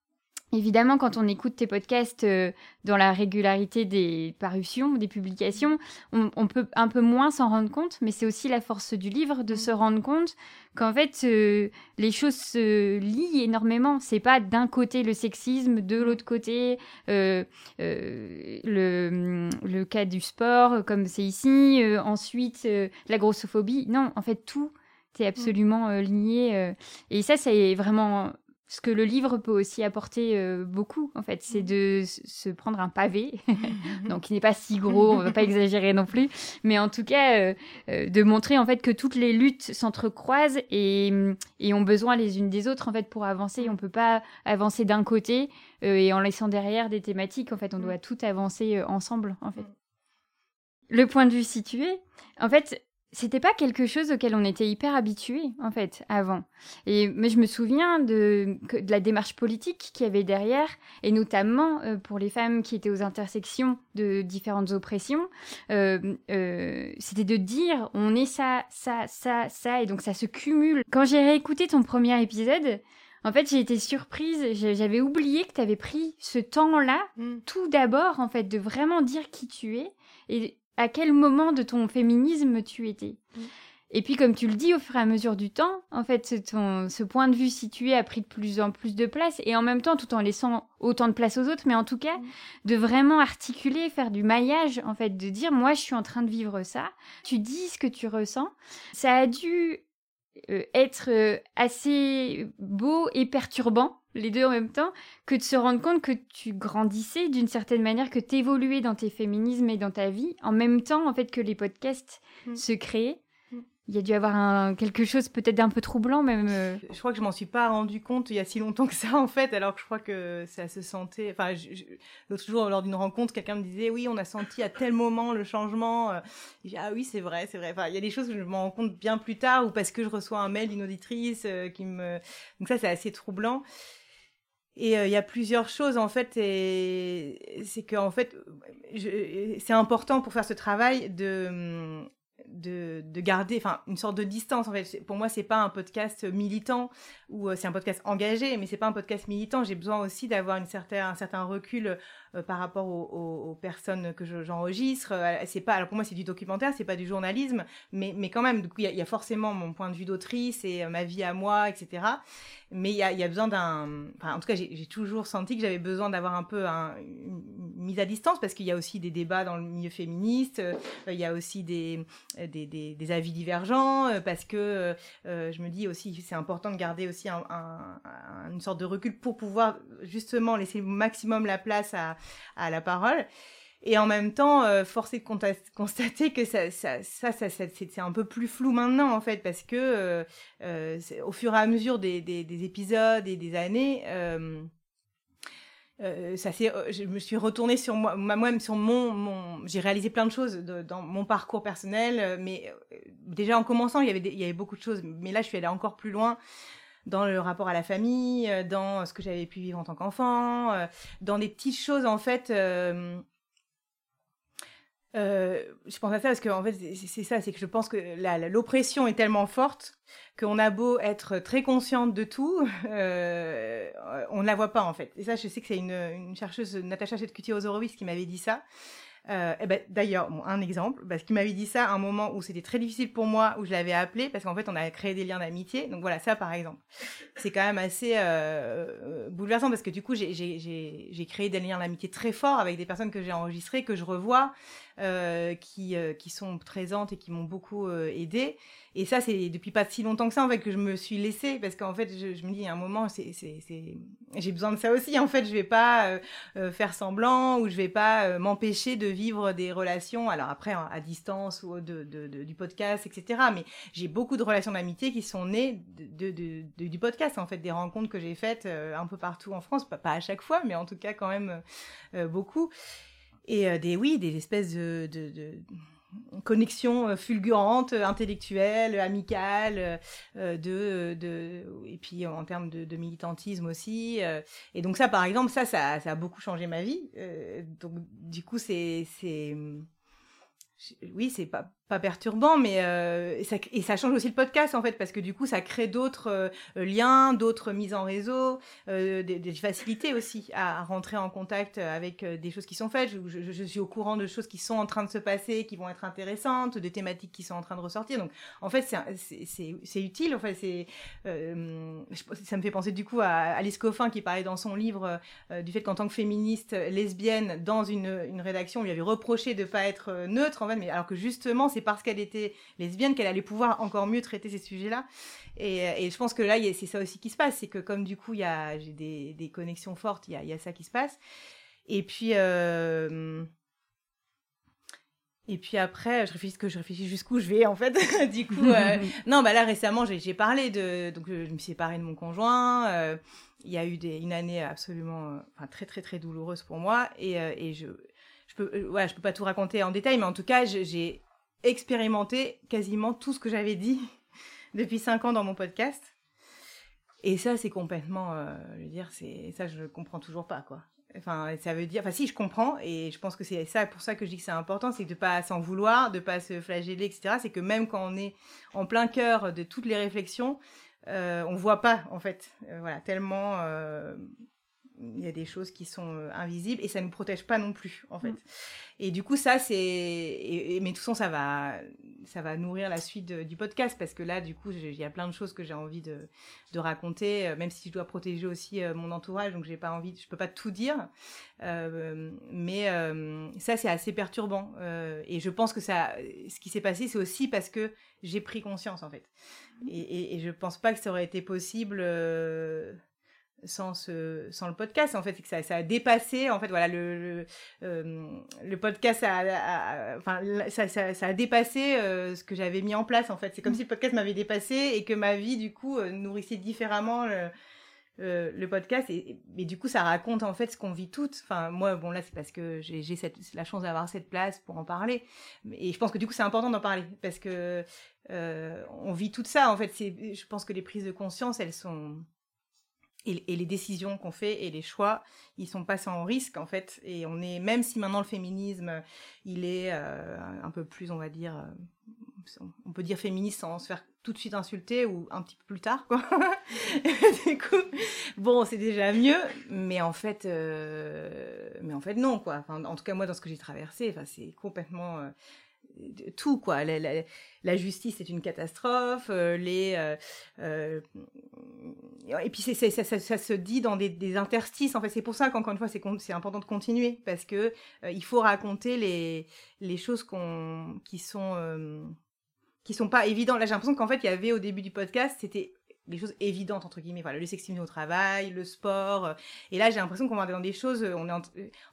Évidemment, quand on écoute tes podcasts euh, dans la régularité des parutions, des publications, on, peut un peu moins s'en rendre compte, mais c'est aussi la force du livre de mmh. se rendre compte qu'en fait, euh, les choses se lient énormément. C'est pas d'un côté le sexisme, de mmh. l'autre côté euh, le, le, cas du sport, comme c'est ici, ensuite la grossophobie. Non, en fait, tout est mmh. absolument lié. et ça, c'est vraiment ce que le livre peut aussi apporter euh, beaucoup, en fait, c'est mmh. de se prendre un pavé, donc qui n'est pas si gros, on ne va pas exagérer non plus, mais en tout cas, euh, euh, de montrer en fait que toutes les luttes s'entrecroisent et, et, ont besoin les unes des autres en fait pour avancer. On ne peut pas avancer d'un côté et en laissant derrière des thématiques. En fait, on doit tout avancer ensemble, en fait. Le point de vue situé, en fait, c'était pas quelque chose auquel on était hyper habitué en fait avant. Et mais je me souviens de, de la démarche politique qu'il y avait derrière, et notamment euh, pour les femmes qui étaient aux intersections de différentes oppressions, euh, euh, c'était de dire on est ça, ça, ça, ça, et donc ça se cumule. Quand j'ai réécouté ton premier épisode, en fait, j'ai été surprise. J'avais oublié que tu avais pris ce temps-là, mm. tout d'abord, en fait, de vraiment dire qui tu es. Et à quel moment de ton féminisme tu étais? Mm. Et puis, comme tu le dis, au fur et à mesure du temps, en fait, ce point de vue situé a pris de plus en plus de place, et en même temps, tout en laissant autant de place aux autres, mais en tout cas, mm. de vraiment articuler, faire du maillage, en fait, de dire, moi, je suis en train de vivre ça, tu dis ce que tu ressens. Ça a dû euh, être euh, assez beau et perturbant les deux en même temps, que de se rendre compte que tu grandissais d'une certaine manière, que tu évoluais dans tes féminismes et dans ta vie, en même temps en fait que les podcasts mm. se créaient. Il y a dû avoir quelque chose peut-être d'un peu troublant même. Euh. Je crois que je m'en suis pas rendu compte il y a si longtemps que ça en fait, alors que je crois que ça se sentait. Enfin, l'autre jour lors d'une rencontre, quelqu'un me disait oui, on a senti à tel moment le changement. Et ah oui, c'est vrai, c'est vrai. Enfin, il y a des choses que je m'en rends compte bien plus tard ou parce que je reçois un mail d'une auditrice euh, qui me. Donc ça, c'est assez troublant. Et euh, il y a plusieurs choses en fait, c'est que en fait, c'est important pour faire ce travail de de, de garder enfin une sorte de distance en fait. Pour moi c'est pas un podcast militant ou euh, c'est un podcast engagé mais c'est pas un podcast militant. J'ai besoin aussi d'avoir une certaine un certain recul euh, par rapport aux, personnes que j'enregistre. Euh, c'est pas alors pour moi c'est du documentaire c'est pas du journalisme mais mais quand même il y, a forcément mon point de vue d'autrice et ma vie à moi etc mais il y a, y a, besoin d'un enfin, en tout cas j'ai toujours senti que j'avais besoin d'avoir un peu un, une, mise à distance parce qu'il y a aussi des débats dans le milieu féministe il y a aussi des euh, des, des, avis divergents, euh, parce que euh, je me dis aussi c'est important de garder aussi un, une sorte de recul pour pouvoir justement laisser au maximum la place à, à la parole. Et en même temps, euh, force est de constater que ça, ça, ça, ça c'est un peu plus flou maintenant, en fait, parce que euh, au fur et à mesure des, des, des épisodes et des années, euh, euh, ça euh, je me suis retournée sur moi, moi-même sur mon, mon j'ai réalisé plein de choses dans mon parcours personnel, euh, mais déjà en commençant, il y avait il y avait beaucoup de choses, mais là je suis allée encore plus loin dans le rapport à la famille, dans ce que j'avais pu vivre en tant qu'enfant, dans des petites choses en fait euh, je pense à ça parce que fait c'est ça, c'est que je pense que l'oppression est tellement forte qu'on a beau être très consciente de tout, euh, on ne la voit pas en fait. Et ça, je sais que c'est une, une, chercheuse, Natacha Chetcuti-Ozorowicz, qui m'avait dit ça. Euh, ben, D'ailleurs, un exemple, parce qu'il m'avait dit ça à un moment où c'était très difficile pour moi, où je l'avais appelé, parce qu'en fait, on a créé des liens d'amitié. Donc voilà, ça par exemple. C'est quand même assez euh, bouleversant, parce que du coup, j'ai créé des liens d'amitié très forts avec des personnes que j'ai enregistrées, que je revois, euh, qui, euh, qui sont présentes et qui m'ont beaucoup euh, aidé. Et ça, c'est depuis pas si longtemps que ça, en fait, que je me suis laissée, parce qu'en fait, je, me dis, a un moment, j'ai besoin de ça aussi. En fait, je vais pas faire semblant ou je vais pas m'empêcher de vivre des relations, alors après, à distance ou de, de, du podcast, etc. Mais j'ai beaucoup de relations d'amitié qui sont nées du podcast, en fait, des rencontres que j'ai faites un peu partout en France, pas, pas, à chaque fois, mais en tout cas quand même beaucoup et euh, des oui des espèces de, de, connexions euh, fulgurantes, intellectuelles, amicales, euh, de, de, et puis en termes de, militantisme aussi. et donc ça, par exemple, ça, ça, a beaucoup changé ma vie. donc du coup, c'est, oui, c'est pas pas perturbant, mais euh, et, ça, change aussi le podcast en fait, parce que du coup, ça crée d'autres euh, liens, d'autres mises en réseau, euh, des, facilités aussi à, rentrer en contact avec des choses qui sont faites. Je, suis au courant de choses qui sont en train de se passer, qui vont être intéressantes, de thématiques qui sont en train de ressortir. Donc, en fait, c'est utile. En fait, c'est ça me fait penser du coup à Alice Coffin qui parlait dans son livre du fait qu'en tant que féministe lesbienne dans une, une rédaction, on lui avait reproché de pas être neutre en fait, mais alors que justement, c'est parce qu'elle était lesbienne qu'elle allait pouvoir encore mieux traiter ces sujets-là. Et, je pense que là, c'est ça aussi qui se passe, c'est que comme du coup, j'ai des, des, connexions fortes, il y a, y a, ça qui se passe. Et puis, euh, et puis après, je réfléchis que je réfléchis jusqu'où je vais en fait. du coup, euh, non, bah là récemment, j'ai parlé de, donc je me suis séparée de mon conjoint. Euh, il y a eu des, une année absolument, enfin très très très douloureuse pour moi. Et, et je, je peux, ouais, je peux pas tout raconter en détail, mais en tout cas, j'ai expérimenté quasiment tout ce que j'avais dit depuis cinq ans dans mon podcast. Et ça, c'est complètement, euh, je veux dire, c'est ça, je comprends toujours pas, quoi. Enfin, ça veut dire, enfin, si, je comprends, et je pense que c'est ça, pour ça que je dis que c'est important, c'est de pas s'en vouloir, de pas se flageller, etc. C'est que même quand on est en plein cœur de toutes les réflexions, euh, on voit pas, en fait, euh, voilà, tellement euh, il y a des choses qui sont euh, invisibles et ça ne nous protège pas non plus en fait. Mm. Et du coup ça c'est mais de toute façon ça va ça va nourrir la suite du podcast parce que là du coup il y a plein de choses que j'ai envie de, de raconter euh, même si je dois protéger aussi euh, mon entourage donc j'ai pas envie je peux pas tout dire mais ça c'est assez perturbant et je pense que ça ce qui s'est passé c'est aussi parce que j'ai pris conscience en fait mm. et, et, et, je pense pas que ça aurait été possible sans ce, sans le podcast en fait c'est que ça, ça, a dépassé en fait voilà le le, le podcast a, enfin ça, ça, ça, a dépassé ce que j'avais mis en place en fait. C'est comme mmh. si le podcast m'avait dépassé et que ma vie du coup nourrissait différemment le, euh, le podcast et, et, du coup ça raconte en fait ce qu'on vit toutes. Enfin moi bon là c'est parce que j'ai la chance d'avoir cette place pour en parler. Et je pense que du coup c'est important d'en parler parce que euh, on vit tout ça en fait. Je pense que les prises de conscience elles sont et, les décisions qu'on fait et les choix ils sont pas sans risque en fait et on est même si maintenant le féminisme il est euh, un peu plus on va dire euh, on peut dire féministe sans se faire tout de suite insulté ou un petit peu plus tard, quoi. du coup, bon, c'est déjà mieux, mais en fait, euh, mais en fait non, quoi. En tout cas, moi, dans ce que j'ai traversé, enfin, c'est complètement tout, quoi. La, justice est une catastrophe, euh, les euh, et puis ça, se dit dans des, des interstices. En fait, c'est pour ça qu'encore une fois, c'est, c'est important de continuer parce que il faut raconter les les choses qu'on qui sont qui sont pas évidents. Là, j'ai l'impression qu'en fait, il y avait au début du podcast, c'était des choses évidentes entre guillemets. Voilà le sexisme au travail le sport euh, et là j'ai l'impression qu'on va dans des choses on est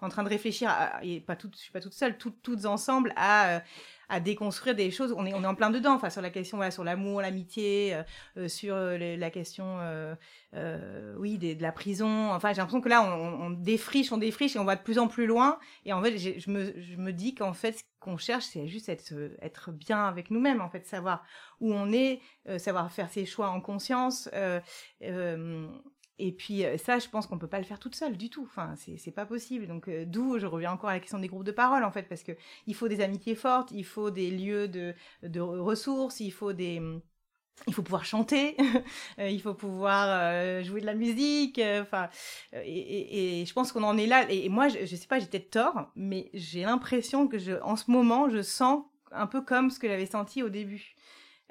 en, train de réfléchir et pas toutes je suis pas toute seule toutes ensemble à euh, à déconstruire des choses. On est, on est en plein dedans, enfin, sur la question, voilà, sur l'amour, l'amitié, euh, euh sur euh, la question, euh, euh, oui, de la prison. Enfin, j'ai l'impression que là, on, on, défriche, on défriche et on va de plus en plus loin. Et en fait, je me, je me dis qu'en fait, ce qu'on cherche, c'est juste être, être bien avec nous-mêmes, en fait, savoir où on est, savoir faire ses choix en conscience. Euh, et puis ça, je pense qu'on peut pas le faire toute seule du tout. Enfin, c'est pas possible. Donc d'où je reviens encore à la question des groupes de parole en fait, parce que il faut des amitiés fortes, il faut des lieux de, de ressources, il faut des il faut pouvoir chanter, il faut pouvoir jouer de la musique, enfin, et, je pense qu'on en est là. Et, moi, je, je sais pas, j'ai peut-être tort, mais j'ai l'impression que en ce moment, je sens un peu comme ce que j'avais senti au début.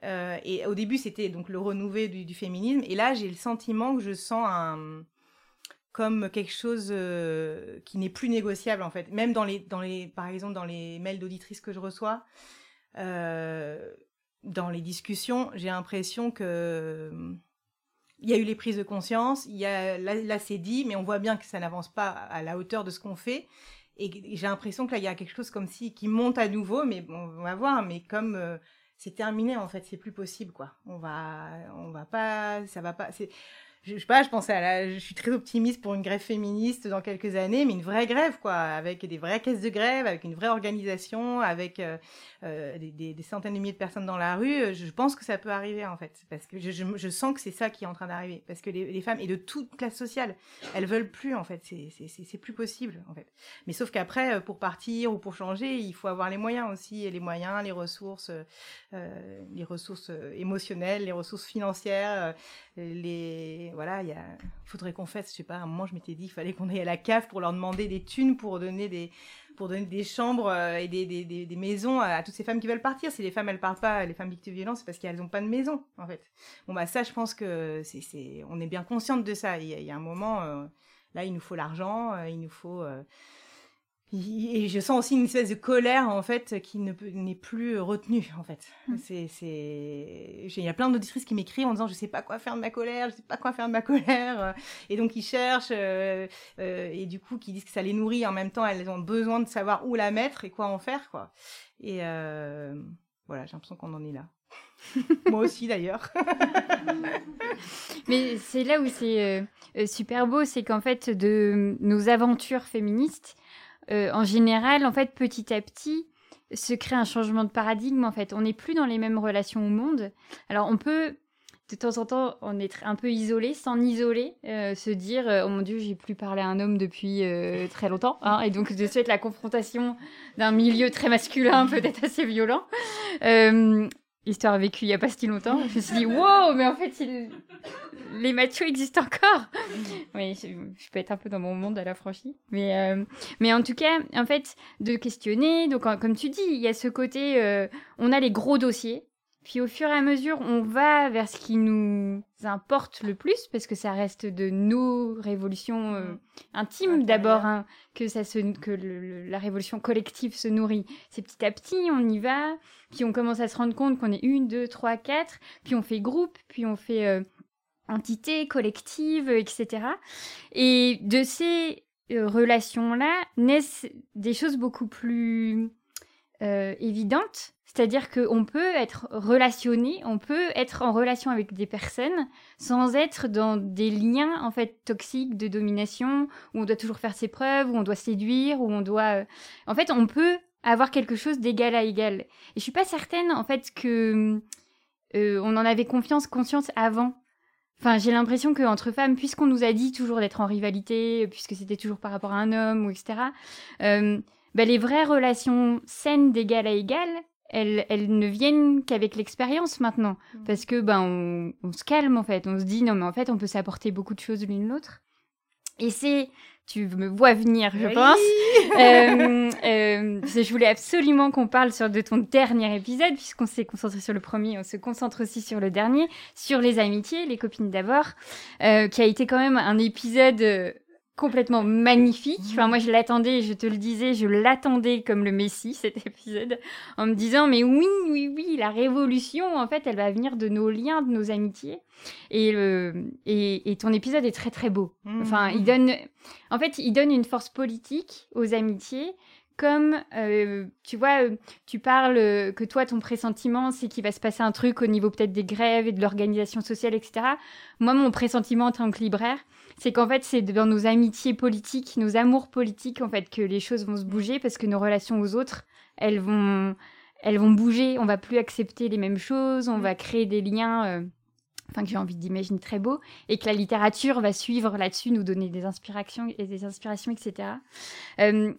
Euh, et au début, c'était donc le renouvelé du, féminisme. Et là, j'ai le sentiment que je sens un comme quelque chose euh, qui n'est plus négociable en fait. Même dans les, dans les, par exemple, dans les mails d'auditrices que je reçois, euh, dans les discussions, j'ai l'impression que il y a eu les prises de conscience. Il y a là, c'est dit, mais on voit bien que ça n'avance pas à la hauteur de ce qu'on fait. Et j'ai l'impression que là, il y a quelque chose comme si qui monte à nouveau, mais on va voir. Mais comme c'est terminé en fait, c'est plus possible quoi. On va, on va pas, ça va pas. C'est je, sais pas, je à la, je suis très optimiste pour une grève féministe dans quelques années, mais une vraie grève, quoi, avec des vraies caisses de grève, avec une vraie organisation, avec euh, euh des, centaines de milliers de personnes dans la rue. Je pense que ça peut arriver, en fait, parce que je, sens que c'est ça qui est en train d'arriver, parce que les, femmes, et de toute classe sociale, elles veulent plus, en fait, c'est plus possible, en fait. Mais sauf qu'après, euh, pour partir ou pour changer, il faut avoir les moyens aussi, les moyens, les ressources, euh, les ressources émotionnelles, les ressources financières, les voilà, il faudrait qu'on fasse, je sais pas, à un moment je m'étais dit qu'il fallait qu'on aille à la cave pour leur demander des thunes pour donner des pour donner des chambres euh, et des, des, des, maisons à, toutes ces femmes qui veulent partir. Si les femmes elles partent pas, les femmes victimes de violence, c'est parce qu'elles n'ont pas de maison en fait. Bon bah ça, je pense que c'est c'est on est bien consciente de ça. Il y a, un moment euh, là, il nous faut l'argent, euh, il nous faut et je sens aussi une espèce de colère en fait qui ne n'est plus retenue en fait. Mm. C'est c'est il y a plein d'auditrices qui m'écrivent en disant je sais pas quoi faire de ma colère, je sais pas quoi faire de ma colère et donc ils cherchent euh, euh, et du coup qui disent que ça les nourrit en même temps elles ont besoin de savoir où la mettre et quoi en faire quoi. Et euh, voilà, j'ai l'impression qu'on en est là. Moi aussi d'ailleurs. Mais c'est là où c'est euh, super beau, c'est qu'en fait de nos aventures féministes euh, en général, en fait, petit à petit, se crée un changement de paradigme. En fait, on n'est plus dans les mêmes relations au monde. Alors, on peut de temps en temps, on est un peu isolé, s'en isoler, euh, se dire euh, oh mon dieu, j'ai plus parlé à un homme depuis très longtemps, hein, et donc de suite la confrontation d'un milieu très masculin peut-être assez violent. Histoire vécue il y a pas si longtemps. Je me suis dit, wow, mais en fait, les machos existent encore. Oui, je, je, peux être un peu dans mon monde à la franchie. Mais, euh, mais en tout cas, en fait, de questionner. Donc, comme tu dis, il y a ce côté, euh, on a les gros dossiers. Puis au fur et à mesure, on va vers ce qui nous importe le plus, parce que ça reste de nos révolutions euh, mmh. intimes d'abord, hein, que, ça se, que le, la révolution collective se nourrit. C'est petit à petit, on y va, puis on commence à se rendre compte qu'on est une, deux, trois, quatre, puis on fait groupe, puis on fait... Euh, entités collectives, etc. Et de ces relations-là naissent des choses beaucoup plus évidentes c'est-à-dire qu'on peut être relationné, on peut être en relation avec des personnes sans être dans des liens en fait toxiques de domination où on doit toujours faire ses preuves, où on doit séduire, où on doit. Euh, en fait, on peut avoir quelque chose d'égal à égal. Et je suis pas certaine en fait que euh, on en avait confiance, conscience avant. Enfin, j'ai l'impression qu'entre femmes, puisqu'on nous a dit toujours d'être en rivalité, puisque c'était toujours par rapport à un homme, ou etc., euh, ben, les vraies relations saines d'égal à égal, elles, ne viennent qu'avec l'expérience maintenant. Mm. Parce que ben on, se calme en fait, on se dit non mais en fait on peut s'apporter beaucoup de choses l'une l'autre. Et c'est, tu me vois venir je pense. Euh, euh, je voulais absolument qu'on parle sur de ton dernier épisode puisqu'on s'est concentré sur le premier, on se concentre aussi sur le dernier, sur les amitiés, les copines d'abord, euh, qui a été quand même un épisode complètement magnifique. Enfin, moi, je l'attendais, je te le disais, je l'attendais comme le Messie, cet épisode, en me disant, mais oui, oui, oui, la révolution, en fait, elle va venir de nos liens, de nos amitiés. Et, et, ton épisode est très, très beau. Mmh. Enfin, il donne, en fait, il donne une force politique aux amitiés comme, euh, tu vois, euh, tu parles que toi, ton pressentiment, c'est qu'il va se passer un truc au niveau peut-être des grèves et de l'organisation sociale, etc. Moi, mon pressentiment en tant que libraire, c'est qu'en fait, c'est dans nos amitiés politiques, nos amours politiques, en fait, que les choses vont se bouger parce que nos relations aux autres, elles vont, elles vont bouger. On va plus accepter les mêmes choses, on va créer des liens. Euh, enfin que j'ai envie d'imaginer très beaux, et que la littérature va suivre là-dessus, nous donner des inspirations et des inspirations, etc. Euh,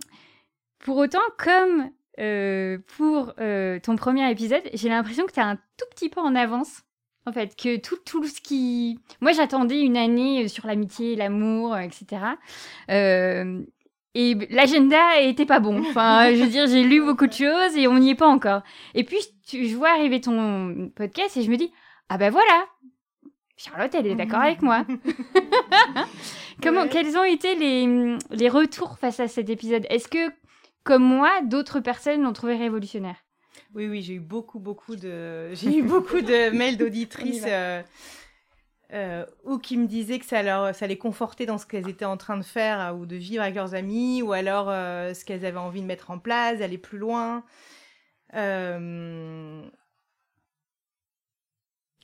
pour autant, comme euh, pour ton premier épisode, j'ai l'impression que tu as un tout petit peu en avance en fait, que tout, tout ce qui... Moi, j'attendais une année euh, sur l'amitié, l'amour, euh, etc. Euh, et l'agenda était pas bon. Enfin, je veux dire, j'ai lu beaucoup de choses et on n'y est pas encore. Et puis, je vois arriver ton podcast et je me dis, ah ben voilà, Charlotte, elle est d'accord avec moi. Comment, Quels ont été les, les retours face à cet épisode? Est-ce que, comme moi, d'autres personnes l'ont trouvé révolutionnaire? Oui, oui, j'ai eu beaucoup, beaucoup de, j'ai eu beaucoup de mails d'auditrices euh, euh, ou qui me disaient que ça, leur, ça les confortait dans ce qu'elles étaient en train de faire euh, ou de vivre avec leurs amis, ou alors ce qu'elles avaient envie de mettre en place, d'aller plus loin.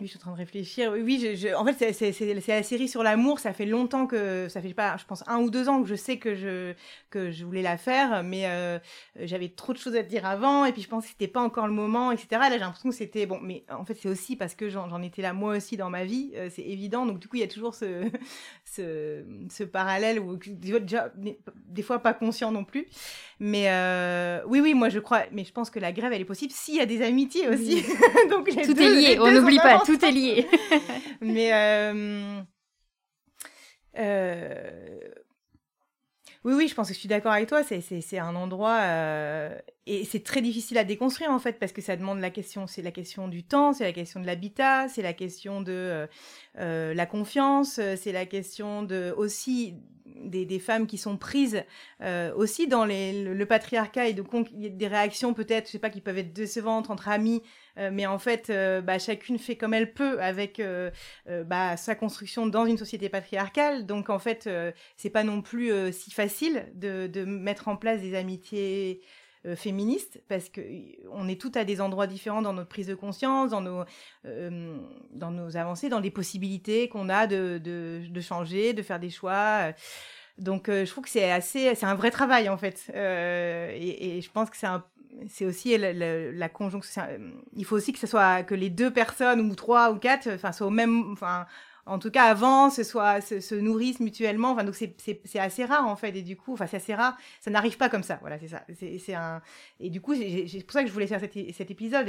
Oui, je suis en train de réfléchir. Oui, je, en fait, c'est la série sur l'amour. Ça fait longtemps que, ça fait pas, je pense un ou deux ans que je sais que je que je voulais la faire, mais euh, j'avais trop de choses à te dire avant, et puis je pense que c'était pas encore le moment, etc. Là, j'ai l'impression que c'était bon, mais en fait, c'est aussi parce que j'en étais là moi aussi dans ma vie, euh, c'est évident. Donc du coup, il y a toujours ce ce, ce parallèle où déjà des fois pas conscient non plus. Mais euh, oui, oui, moi je crois, mais je pense que la grève elle est possible s'il y a des amitiés aussi. Donc tout est lié, on n'oublie pas, tout est lié. mais euh, euh, oui, oui, je pense que je suis d'accord avec toi. C'est un endroit euh, et c'est très difficile à déconstruire en fait parce que ça demande la question. C'est la question du temps, c'est la question de l'habitat, c'est la question de la confiance, c'est la question de aussi des, femmes qui sont prises aussi dans le, patriarcat et de des réactions peut-être, je sais pas, qui peuvent être décevantes entre amis, mais en fait, euh, bah, chacune fait comme elle peut avec euh, bah, sa construction dans une société patriarcale. Donc en fait, c'est pas non plus si facile de, mettre en place des amitiés féministes parce que on est toutes à des endroits différents dans notre prise de conscience, dans nos dans nos avancées, dans les possibilités qu'on a de, de, changer, de faire des choix. Donc, je trouve que c'est assez, c'est un vrai travail en fait, euh, et, je pense que c'est un, c'est aussi la, conjonction. Il faut aussi que ce soit que les deux personnes ou trois ou quatre, enfin, soient au même, enfin, en tout cas avancent, soit se, se nourrissent mutuellement. Enfin, donc c'est assez rare en fait. Et du coup, enfin c'est assez rare. Ça n'arrive pas comme ça. Voilà, c'est ça. C'est un. Et du coup, c'est pour ça que je voulais faire cet, épisode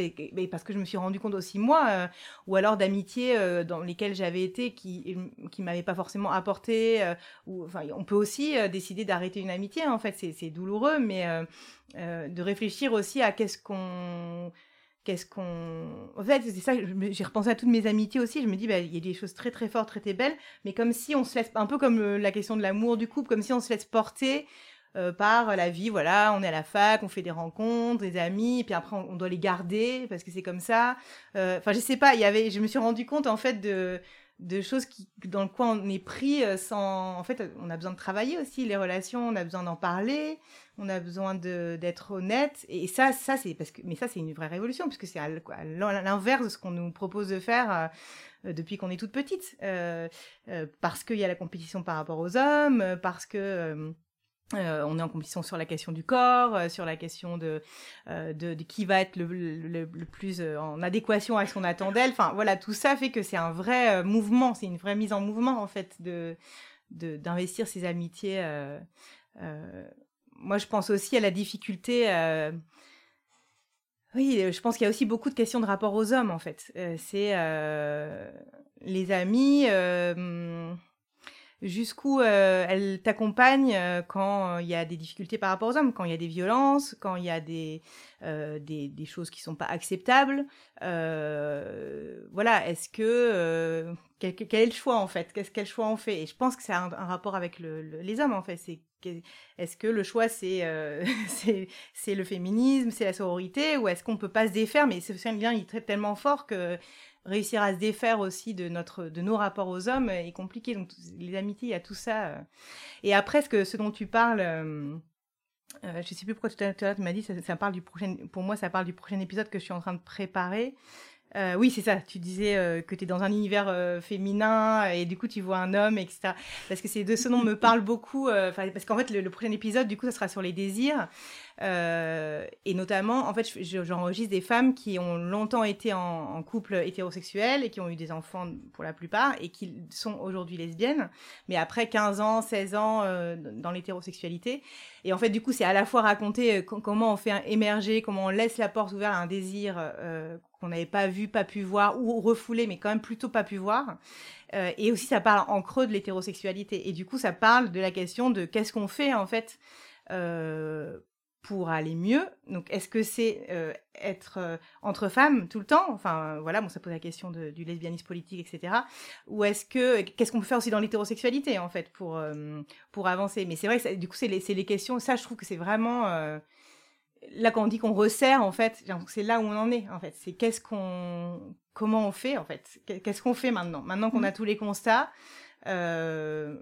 parce que je me suis rendu compte aussi moi, euh, ou alors d'amitiés euh, dans lesquelles j'avais été qui qui m'avaient pas forcément apporté. Euh, enfin, on peut aussi décider d'arrêter une amitié. En fait, c'est douloureux, mais de réfléchir aussi à qu'est-ce qu'on qu'est-ce qu'on... En fait, c'est ça, j'ai repensé à toutes mes amitiés aussi, je me dis, bah, il y a des choses très très fortes, très très belles, mais comme si on se laisse, un peu comme la question de l'amour du couple, comme si on se laisse porter euh, par la vie, voilà, on est à la fac, on fait des rencontres, des amis, et puis après on, doit les garder, parce que c'est comme ça. Euh, enfin, je sais pas, y avait, je me suis rendu compte en fait de de choses qui, dans le quoi on est pris sans. En fait, on a besoin de travailler aussi les relations, on a besoin d'en parler, on a besoin d'être honnête. Et ça, ça c'est parce que, mais ça c'est une vraie révolution puisque c'est à, l'inverse de ce qu'on nous propose de faire depuis qu'on est toute petite, parce qu'il y a la compétition par rapport aux hommes, parce que euh, on est en compétition sur la question du corps, euh, sur la question de, euh, de, qui va être le, le, plus en adéquation avec ce qu'on attend d'elle. Enfin, voilà, tout ça fait que c'est un vrai mouvement, c'est une vraie mise en mouvement, en fait, de d'investir ses amitiés. moi, je pense aussi à la difficulté. oui, je pense qu'il y a aussi beaucoup de questions de rapport aux hommes, en fait. c'est les amis jusqu'où euh, elle t'accompagne euh, quand il y a des difficultés par rapport aux hommes, quand il y a des violences, quand il y a des, euh, des, choses qui sont pas acceptables. voilà, est-ce que quel, est le choix en fait? Qu'est-ce quel choix on fait? Et je pense que c'est un, rapport avec les hommes en fait. C'est est-ce que le choix c'est c'est le féminisme, c'est la sororité, ou est-ce qu'on peut pas se défaire? Mais c'est un lien il est tellement fort que réussir à se défaire aussi de notre de nos rapports aux hommes est compliqué. Donc les amitiés, il y a tout ça. Euh. Et après, ce que ce dont tu parles. Euh, euh, je sais plus pourquoi tout à l'heure tu m'as dit ça, parle du prochain pour moi ça parle du prochain épisode que je suis en train de préparer euh, oui, c'est ça. Tu disais euh, que tu es dans un univers féminin et du coup tu vois un homme, etc. Parce que ces deux ce nom me parlent beaucoup. parce qu'en fait, le, prochain épisode, du coup, ça sera sur les désirs. Et notamment, en fait, j'enregistre des femmes qui ont longtemps été en, couple hétérosexuel et qui ont eu des enfants pour la plupart et qui sont aujourd'hui lesbiennes, mais après 15 ans, 16 ans dans l'hétérosexualité. Et en fait, du coup, c'est à la fois raconter comment on fait émerger, comment on laisse la porte ouverte à un désir qu'on n'avait pas vu, pas pu voir, ou refoulé, mais quand même plutôt pas pu voir. Euh, et aussi, ça parle en creux de l'hétérosexualité. Et du coup, ça parle de la question de qu'est-ce qu'on fait, en fait, euh, pour aller mieux. Donc, est-ce que c'est euh, être entre femmes tout le temps? Enfin, voilà, bon, ça pose la question du lesbianisme politique, etc. Ou est-ce que qu'est-ce qu'on peut faire aussi dans l'hétérosexualité en fait pour pour avancer? Mais c'est vrai, que du coup, c'est les, les, questions. Ça, je trouve que c'est vraiment là quand on dit qu'on resserre en fait c'est là où on en est en fait c'est qu'est-ce qu'on comment on fait en fait? Qu'est-ce qu'on fait maintenant? Maintenant qu'on a mmh. tous les constats euh,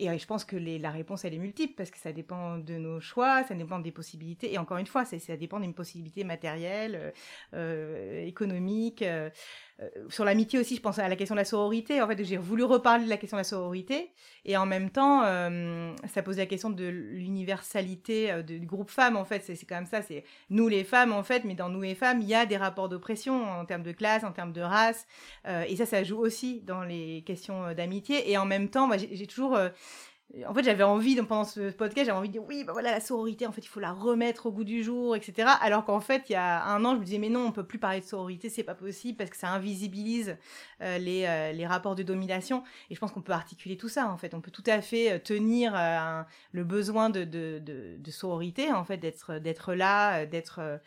et je pense que la réponse, elle est multiple, parce que ça dépend de nos choix, ça dépend des possibilités. Et encore une fois, ça dépend des possibilités matérielles, euh, euh économiques. Euh, euh, sur l'amitié aussi, je pense à la question de la sororité. En fait, j'ai voulu reparler de la question de la sororité. Et en même temps, ça pose la question de l'universalité du groupe femmes, en fait. C'est quand même ça, c'est nous les femmes, en fait. Mais dans nous les femmes, il y a des rapports d'oppression en termes de classe, en termes de race. et ça, ça joue aussi dans les questions d'amitié. Et en même temps, moi, j'ai toujours en fait, j'avais envie, pendant ce podcast, j'avais envie de dire oui, bah voilà, la sororité, en fait, il faut la remettre au goût du jour, etc. Alors qu'en fait, il y a un an, je me disais, mais non, on peut plus parler de sororité, c'est pas possible parce que ça invisibilise euh, les, euh, les, rapports de domination. Et je pense qu'on peut articuler tout ça, en fait. On peut tout à fait euh, tenir le besoin de, de, de, de, sororité, en fait, d'être, d'être là, d'être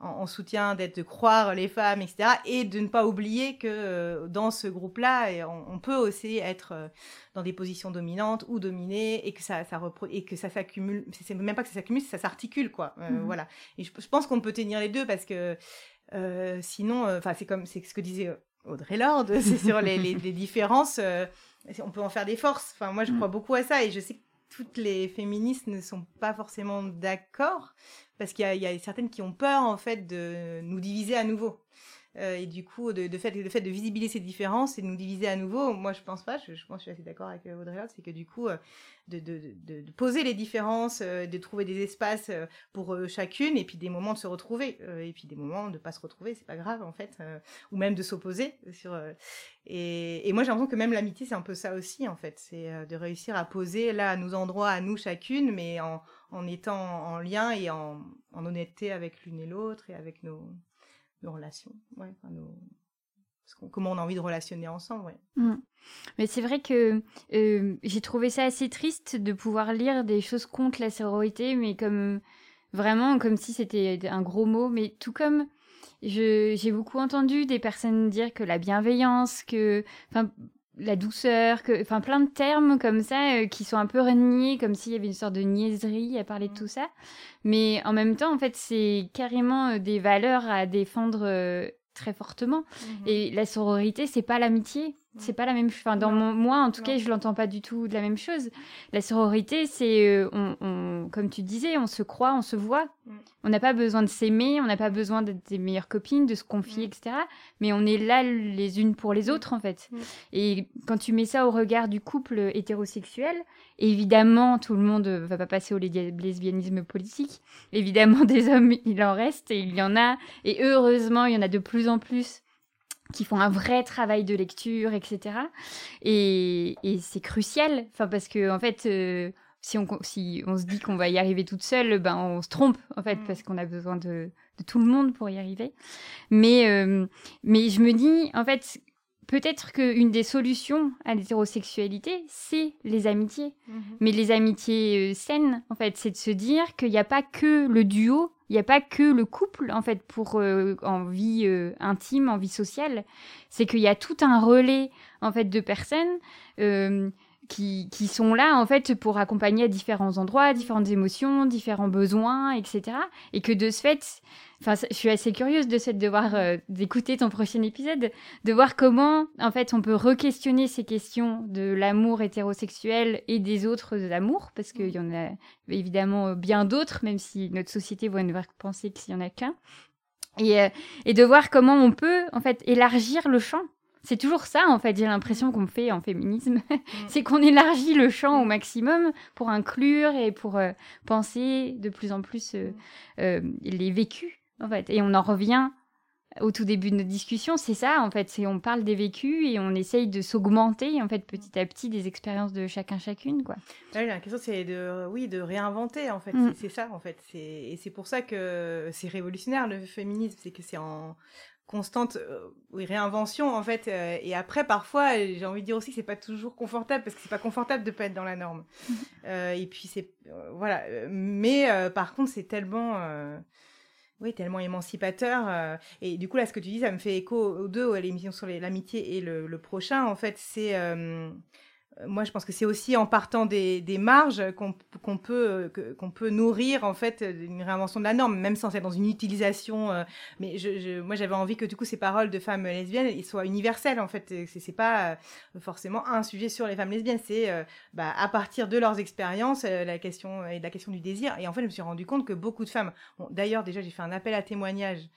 en, soutien, d'être de croire les femmes, etc. Et de ne pas oublier que euh, dans ce groupe-là, on, peut aussi être euh, dans des positions dominantes ou dominées et que ça, ça et que ça s'accumule. C'est même pas que ça s'accumule, ça s'articule, quoi. Euh, mhm. Voilà. Et je, pense qu'on peut tenir les deux parce que sinon, enfin, c'est comme c'est ce que disait Audrey Lorde, c'est sur les, les, différences. on peut en faire des forces. Enfin, moi, je mhm. crois beaucoup à ça et je sais que toutes les féministes ne sont pas forcément d'accord parce qu'il y, a certaines qui ont peur en fait de nous diviser à nouveau. Euh, et du coup, de, fait, le fait de visibiliser ces différences et de nous diviser à nouveau, moi je pense pas, je, pense que je suis assez d'accord avec euh, Audrey c'est que du coup, euh, de, de, poser les différences, de trouver des espaces pour chacune et puis des moments de se retrouver et puis des moments de pas se retrouver, c'est pas grave en fait, ou même de s'opposer. Et, et, moi j'ai l'impression que même l'amitié c'est un peu ça aussi en fait, c'est de réussir à poser là à nos endroits, à nous chacune, mais en, en étant en lien et en, en honnêteté avec l'une et l'autre et avec nos relations, ouais, comment on a envie de relationner ensemble. Ouais. Mmh. Mais c'est vrai que euh, j'ai trouvé ça assez triste de pouvoir lire des choses contre la sororité, mais comme vraiment comme si c'était un gros mot, mais tout comme j'ai beaucoup entendu des personnes dire que la bienveillance, que, la douceur, que, enfin plein de termes comme ça euh, qui sont un peu reniés, comme s'il y avait une sorte de niaiserie à parler de tout ça. Mais en même temps, en fait, c'est carrément euh, des valeurs à défendre euh, très fortement. Mhm. Et la sororité, c'est pas l'amitié. C'est pas la même chose. Enfin, dans mon, moi, en tout cas, je l'entends pas du tout de la même chose. La sororité, c'est, euh, on, comme tu disais, on se croit, on se voit. Mm. On n'a pas besoin de s'aimer, on n'a pas besoin d'être des meilleures copines, de se confier, mm. etc. Mais on est là les unes pour les autres, en fait. Mm. Et quand tu mets ça au regard du couple hétérosexuel, évidemment, tout le monde va pas passer au lesbianisme politique. Évidemment, des hommes, il en reste et il y en a. Et heureusement, il y en a de plus en plus qui font un vrai travail de lecture, etc. Et, c'est crucial, enfin parce que en fait, euh, si, on, si on se dit qu'on va y arriver toute seule, ben on se trompe en fait mm. parce qu'on a besoin de, tout le monde pour y arriver. Mais euh, mais je me dis en fait peut-être qu'une des solutions à l'hétérosexualité, c'est les amitiés. Mm-hmm. Mais les amitiés euh, saines, en fait, c'est de se dire qu'il n'y a pas que le duo il n'y a pas que le couple, en fait, pour euh, en vie euh, intime, en vie sociale. C'est qu'il y a tout un relais, en fait, de personnes euh, qui, sont là, en fait, pour accompagner à différents endroits, différentes émotions, différents besoins, etc. Et que de ce fait, Enfin, je suis assez curieuse de cette de voir euh, d'écouter ton prochain épisode, de voir comment en fait on peut re-questionner ces questions de l'amour hétérosexuel et des autres amours, parce qu'il y en a évidemment bien d'autres, même si notre société voit une penser qu'il y en a qu'un, et, euh, et de voir comment on peut en fait élargir le champ c'est toujours ça, en fait, j'ai l'impression qu'on fait en féminisme. Mm. c'est qu'on élargit le champ au maximum pour inclure et pour euh, penser de plus en plus les vécus en fait. Et on en revient au tout début de notre discussion, c'est ça, en fait. C'est on parle des vécus et on essaye de s'augmenter, en fait, petit à petit, des expériences de chacun chacune, quoi. la question, c'est de, oui, de réinventer, en fait. Mm. C'est ça, en fait. Et c'est pour ça que c'est révolutionnaire, le féminisme. C'est que c'est en constante euh, réinvention en fait euh, et après parfois j'ai envie de dire aussi que c'est pas toujours confortable parce que c'est pas confortable de pas être dans la norme euh, et puis c'est voilà mais par contre c'est tellement oui, tellement émancipateur. Euh, et du coup, là, ce que tu dis, ça me fait écho aux deux, à l'émission sur l'amitié et le, prochain. En fait, c'est euh, euh, moi, je pense que c'est aussi en partant des, marges qu'on peut, qu'on peut nourrir en fait une réinvention de la norme, même sans être dans une utilisation. Euh, mais moi, j'avais envie que du coup ces paroles de femmes lesbiennes soient universelles en fait. C'est pas euh, forcément un sujet sur les femmes lesbiennes, c'est bah, à partir de leurs expériences la question et la question du désir. Et en fait, je me suis rendu compte que beaucoup de femmes. Bon, D'ailleurs, déjà, j'ai fait un appel à témoignage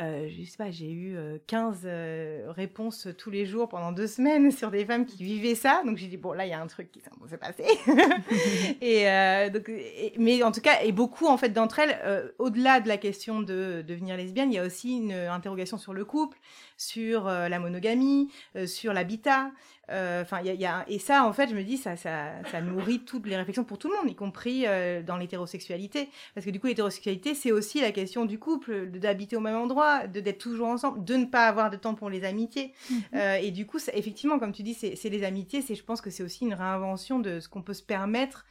euh, je sais pas, j'ai eu 15 euh, euh, réponses tous les jours pendant deux semaines sur des femmes qui vivaient ça. Donc j'ai dit, bon, là, il y a un truc qui s'est passé. et, donc, mais en tout cas, et beaucoup, en fait, d'entre elles, au-delà de la question de devenir lesbienne, il y a aussi une interrogation sur le couple, sur la monogamie, sur l'habitat. Enfin, il y a, et ça, en fait, je me dis, ça, ça, ça nourrit toutes les réflexions pour tout le monde, y compris dans l'hétérosexualité. Parce que du coup, l'hétérosexualité, c'est aussi la question du couple, d'habiter au même endroit, de d'être toujours ensemble, de ne pas avoir de temps pour les amitiés. Mhm. Euh, et du coup, effectivement, comme tu dis, c'est les amitiés. C'est, je pense que c'est aussi une réinvention de ce qu'on peut se permettre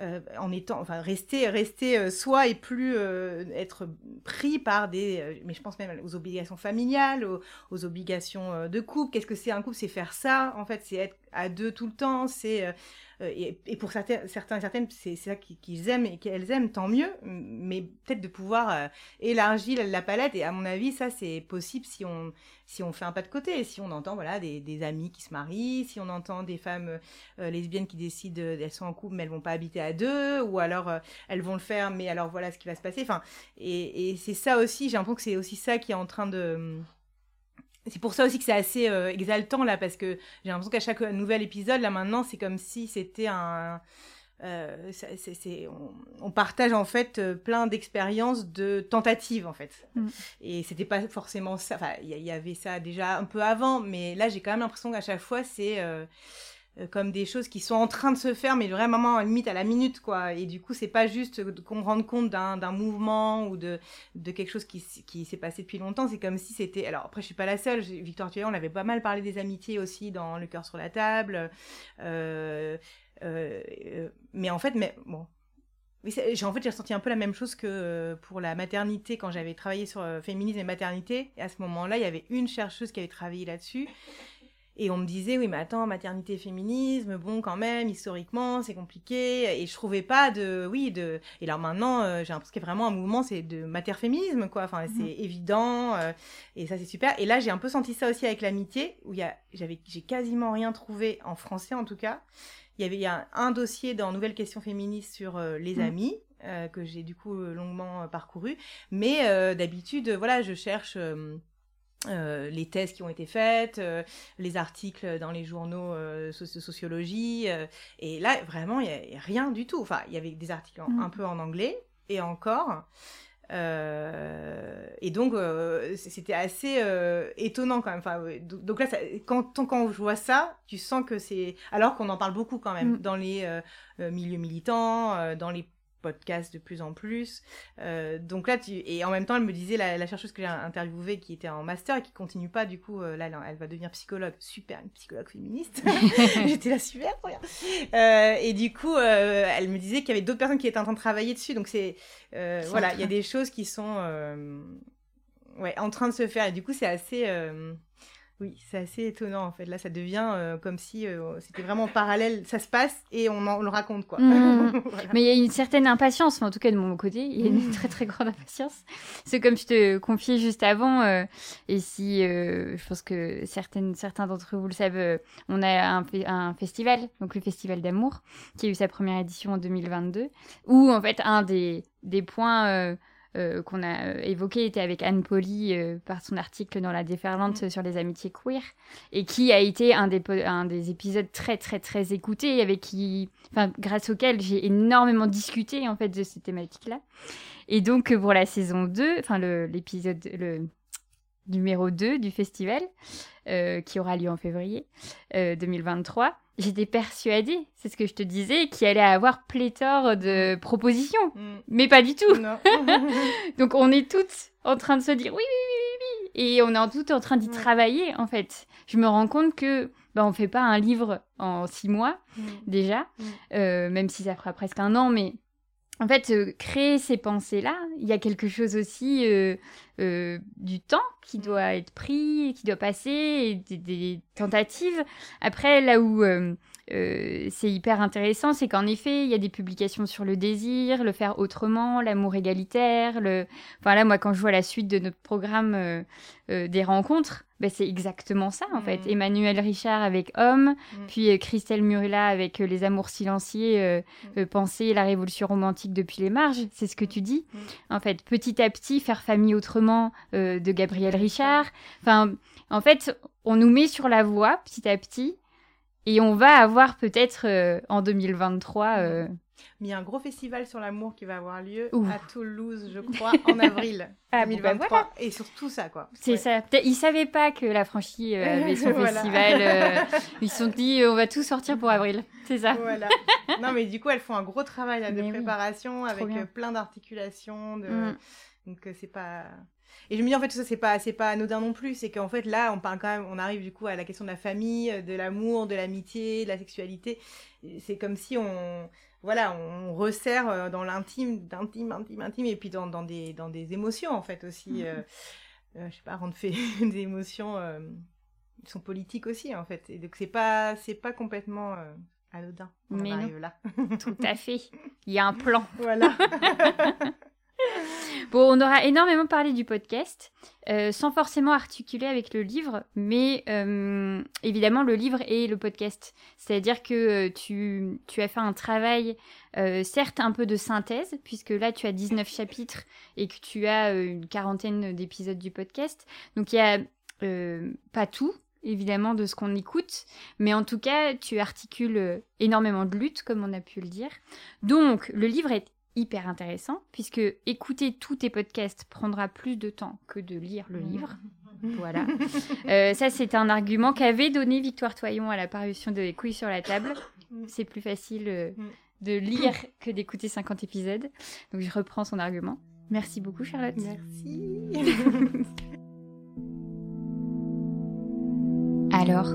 euh, en étant, enfin, rester, rester euh, soi et plus euh, être pris par des, mais je pense même aux obligations familiales, aux, obligations de couple. Qu'est-ce que c'est un couple? C'est faire ça, en fait, c'est être à deux tout le temps, c'est et, pour certains, certains et certaines, c'est ça qu'ils aiment et qu'elles aiment, tant mieux. Mais peut-être de pouvoir élargir la palette. Et à mon avis, ça c'est possible si on si on fait un pas de côté, si on entend voilà des, amis qui se marient, si on entend des femmes euh, lesbiennes qui décident, elles sont en couple mais elles vont pas habiter à deux, ou alors euh, elles vont le faire mais alors voilà ce qui va se passer. Enfin, et, et c'est ça aussi, j'ai l'impression que c'est aussi ça qui est en train de c'est pour ça aussi que c'est assez euh, exaltant là parce que j'ai l'impression qu'à chaque nouvel épisode là maintenant c'est comme si c'était un euh, on, partage en fait euh, plein d'expériences de tentatives en fait. Mm. Et c'était pas forcément ça. Enfin, il y, avait ça déjà un peu avant, mais là j'ai quand même l'impression qu'à chaque fois c'est comme des choses qui sont en train de se faire, mais vraiment limite à la minute quoi. Et du coup c'est pas juste qu'on rende compte d'un, d'un ou de, quelque chose qui, s'est passé depuis longtemps. C'est comme si c'était. Alors après je suis pas la seule. Victoire Tuer, on avait pas mal parlé des amitiés aussi dans Le cœur sur la table. Euh, euh, euh, mais en fait, mais bon, j'ai en fait j'ai ressenti un peu la même chose que euh, pour la maternité quand j'avais travaillé sur féminisme et maternité. Et à ce moment-là, il y avait une chercheuse qui avait travaillé là-dessus. Et on me disait, oui, mais attends, maternité, féminisme, bon, quand même, historiquement, c'est compliqué. Et je trouvais pas de, oui, de. Et alors maintenant, euh, j'ai l'impression qu'il y a vraiment un mouvement, c'est de mater-féminisme, quoi. Enfin, c'est mhm. évident. Euh, et ça, c'est super. Et là, j'ai un peu senti ça aussi avec l'amitié, où il y a, j'avais, j'ai quasiment rien trouvé en français, en tout cas. Il y avait y a un dossier dans Nouvelles questions féministes sur euh, les mhm. amis. que j'ai du coup longuement parcouru, mais d'habitude, voilà, je cherche euh, les thèses qui ont été faites, euh, les articles dans les journaux euh, de sociologie. et là, vraiment, il n'y a, rien du tout. Enfin, il y avait des articles mm. un peu en anglais, et encore. et donc, c'était assez étonnant quand même. Enfin, donc là, quand, quand je vois ça, tu sens que c'est... Alors qu'on en parle beaucoup quand même mm. dans les milieux militants, dans les podcast de plus en plus. Euh, donc là, tu... et en même temps, elle me disait, la, chercheuse que j'ai interviewée qui était en master et qui continue pas, du coup, euh, là, elle, va devenir psychologue. Super, une psychologue féministe. J'étais là, super, euh, et du coup, elle me disait qu'il y avait d'autres personnes qui étaient en train de travailler dessus. Donc c'est, voilà, il y a des choses qui sont, ouais, en train de se faire. Et du coup, c'est assez oui, c'est assez étonnant en fait. Là, ça devient euh, comme si euh, c'était vraiment parallèle. Ça se passe et on, en, le raconte quoi. Mmh. Mais il y a une certaine impatience, en tout cas de mon côté, il y a une mmh. très très grande impatience. C'est comme je te confiais juste avant. Euh, et si je pense que certaines, certains d'entre vous le savent, on a un, un, festival, donc le Festival d'amour, qui a eu sa première édition en 2022, où en fait un des, des points euh, qu'on a euh, évoqué était avec Anne Poli euh, par son article dans La Déferlante mm. sur les amitiés queer et qui a été un des, un des épisodes très très très écoutés avec qui, enfin, grâce auquel j'ai énormément discuté en fait de ces thématiques-là. Et donc pour la saison 2, enfin l'épisode, le, numéro 2 du festival, qui aura lieu en février 2023 j'étais persuadée, c'est ce que je te disais, qu'il allait avoir pléthore de propositions. Mm. Mais pas du tout. Donc on est toutes en train de se dire oui, oui, oui, oui, Et on est toutes en train d'y travailler, en fait. Je me rends compte que bah, on fait pas un livre en six mois, mm. déjà, mm. Euh, même si ça fera presque un an, mais en fait, euh, créer ces pensées-là, il y a quelque chose aussi euh, euh, du temps qui doit être pris, qui doit passer, des, tentatives. Après, là où c'est hyper intéressant, c'est qu'en effet, il y a des publications sur le désir, le faire autrement, l'amour égalitaire. Le... Enfin là, moi, quand je vois la suite de notre programme des rencontres, bah, c'est exactement ça en fait. Mm. Emmanuel Richard avec Homme, mm. puis euh, Christelle Murella avec euh, Les Amours silencieux, euh, mm. Penser la révolution romantique depuis les marges, c'est ce que tu dis. En fait, petit à petit, faire famille autrement de Gabriel Richard. Enfin, en fait, on nous met sur la voie petit à petit et on va avoir peut-être en 2023 mais il y a un gros festival sur l'amour qui va avoir lieu à Toulouse, je crois, en avril 2023. Ah, bah Et surtout ça, quoi. C'est ça. Ils savaient pas que la franchise euh, avait son festival. Euh, ils se sont dit, euh, on va tout sortir pour avril. C'est ça. Voilà. non, mais du coup, elles font un gros travail de préparation avec plein d'articulations. De... Mm. Donc, c'est pas. Et je me dis en fait tout ça c'est pas c'est pas anodin non plus, c'est qu'en fait là on parle quand même on arrive du coup à la question de la famille, de l'amour, de l'amitié, de la sexualité. C'est comme si on voilà, on resserre euh, dans l'intime, d'intime, intime, intime, et puis dans, dans, des, dans des émotions, en fait, aussi. Mhm. Euh, euh, je sais pas, rendre fait des émotions qui sont politiques aussi, en fait. Et donc, c'est pas, c'est pas complètement anodin. Mais là. Tout à fait. Il y a un plan. Voilà. Bon, on aura énormément parlé du podcast, euh, sans forcément articuler avec le livre, mais euh, évidemment le livre et le podcast. C'est-à-dire que euh, tu, as fait un travail, certes un peu de synthèse, puisque là tu as 19 chapitres et que tu as une quarantaine d'épisodes du podcast. Donc il n'y a pas tout, évidemment, de ce qu'on écoute, mais en tout cas, tu articules énormément de luttes, comme on a pu le dire. Donc, le livre est hyper intéressant, puisque écouter tous tes podcasts prendra plus de temps que de lire le livre. Voilà. Euh, ça, c'est un argument qu'avait donné Victoire Toyon à la parution de Couilles sur la table. C'est plus facile euh, de lire que d'écouter 50 épisodes. Donc, je reprends son argument. Merci beaucoup, Charlotte. Merci. Alors,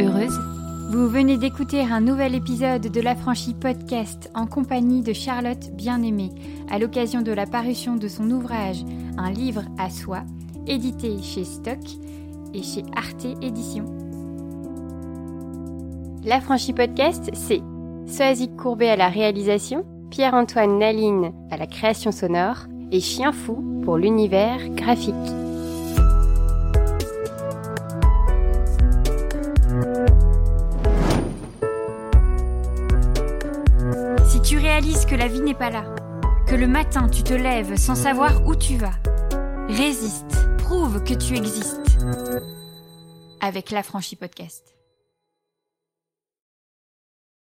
heureuse? Vous venez d'écouter un nouvel épisode de l'Affranchi Podcast en compagnie de Charlotte Bien-Aimée à l'occasion de la parution de son ouvrage Un livre à soi, édité chez Stock et chez Arte Éditions. L'Affranchi Podcast, c'est Soazic Courbet à la réalisation, Pierre-Antoine Naline à la création sonore et Chien Fou pour l'univers graphique. Réalises que la vie n'est pas là, que le matin tu te lèves sans savoir où tu vas, résiste, prouve que tu existes avec l'Affranchi Podcast.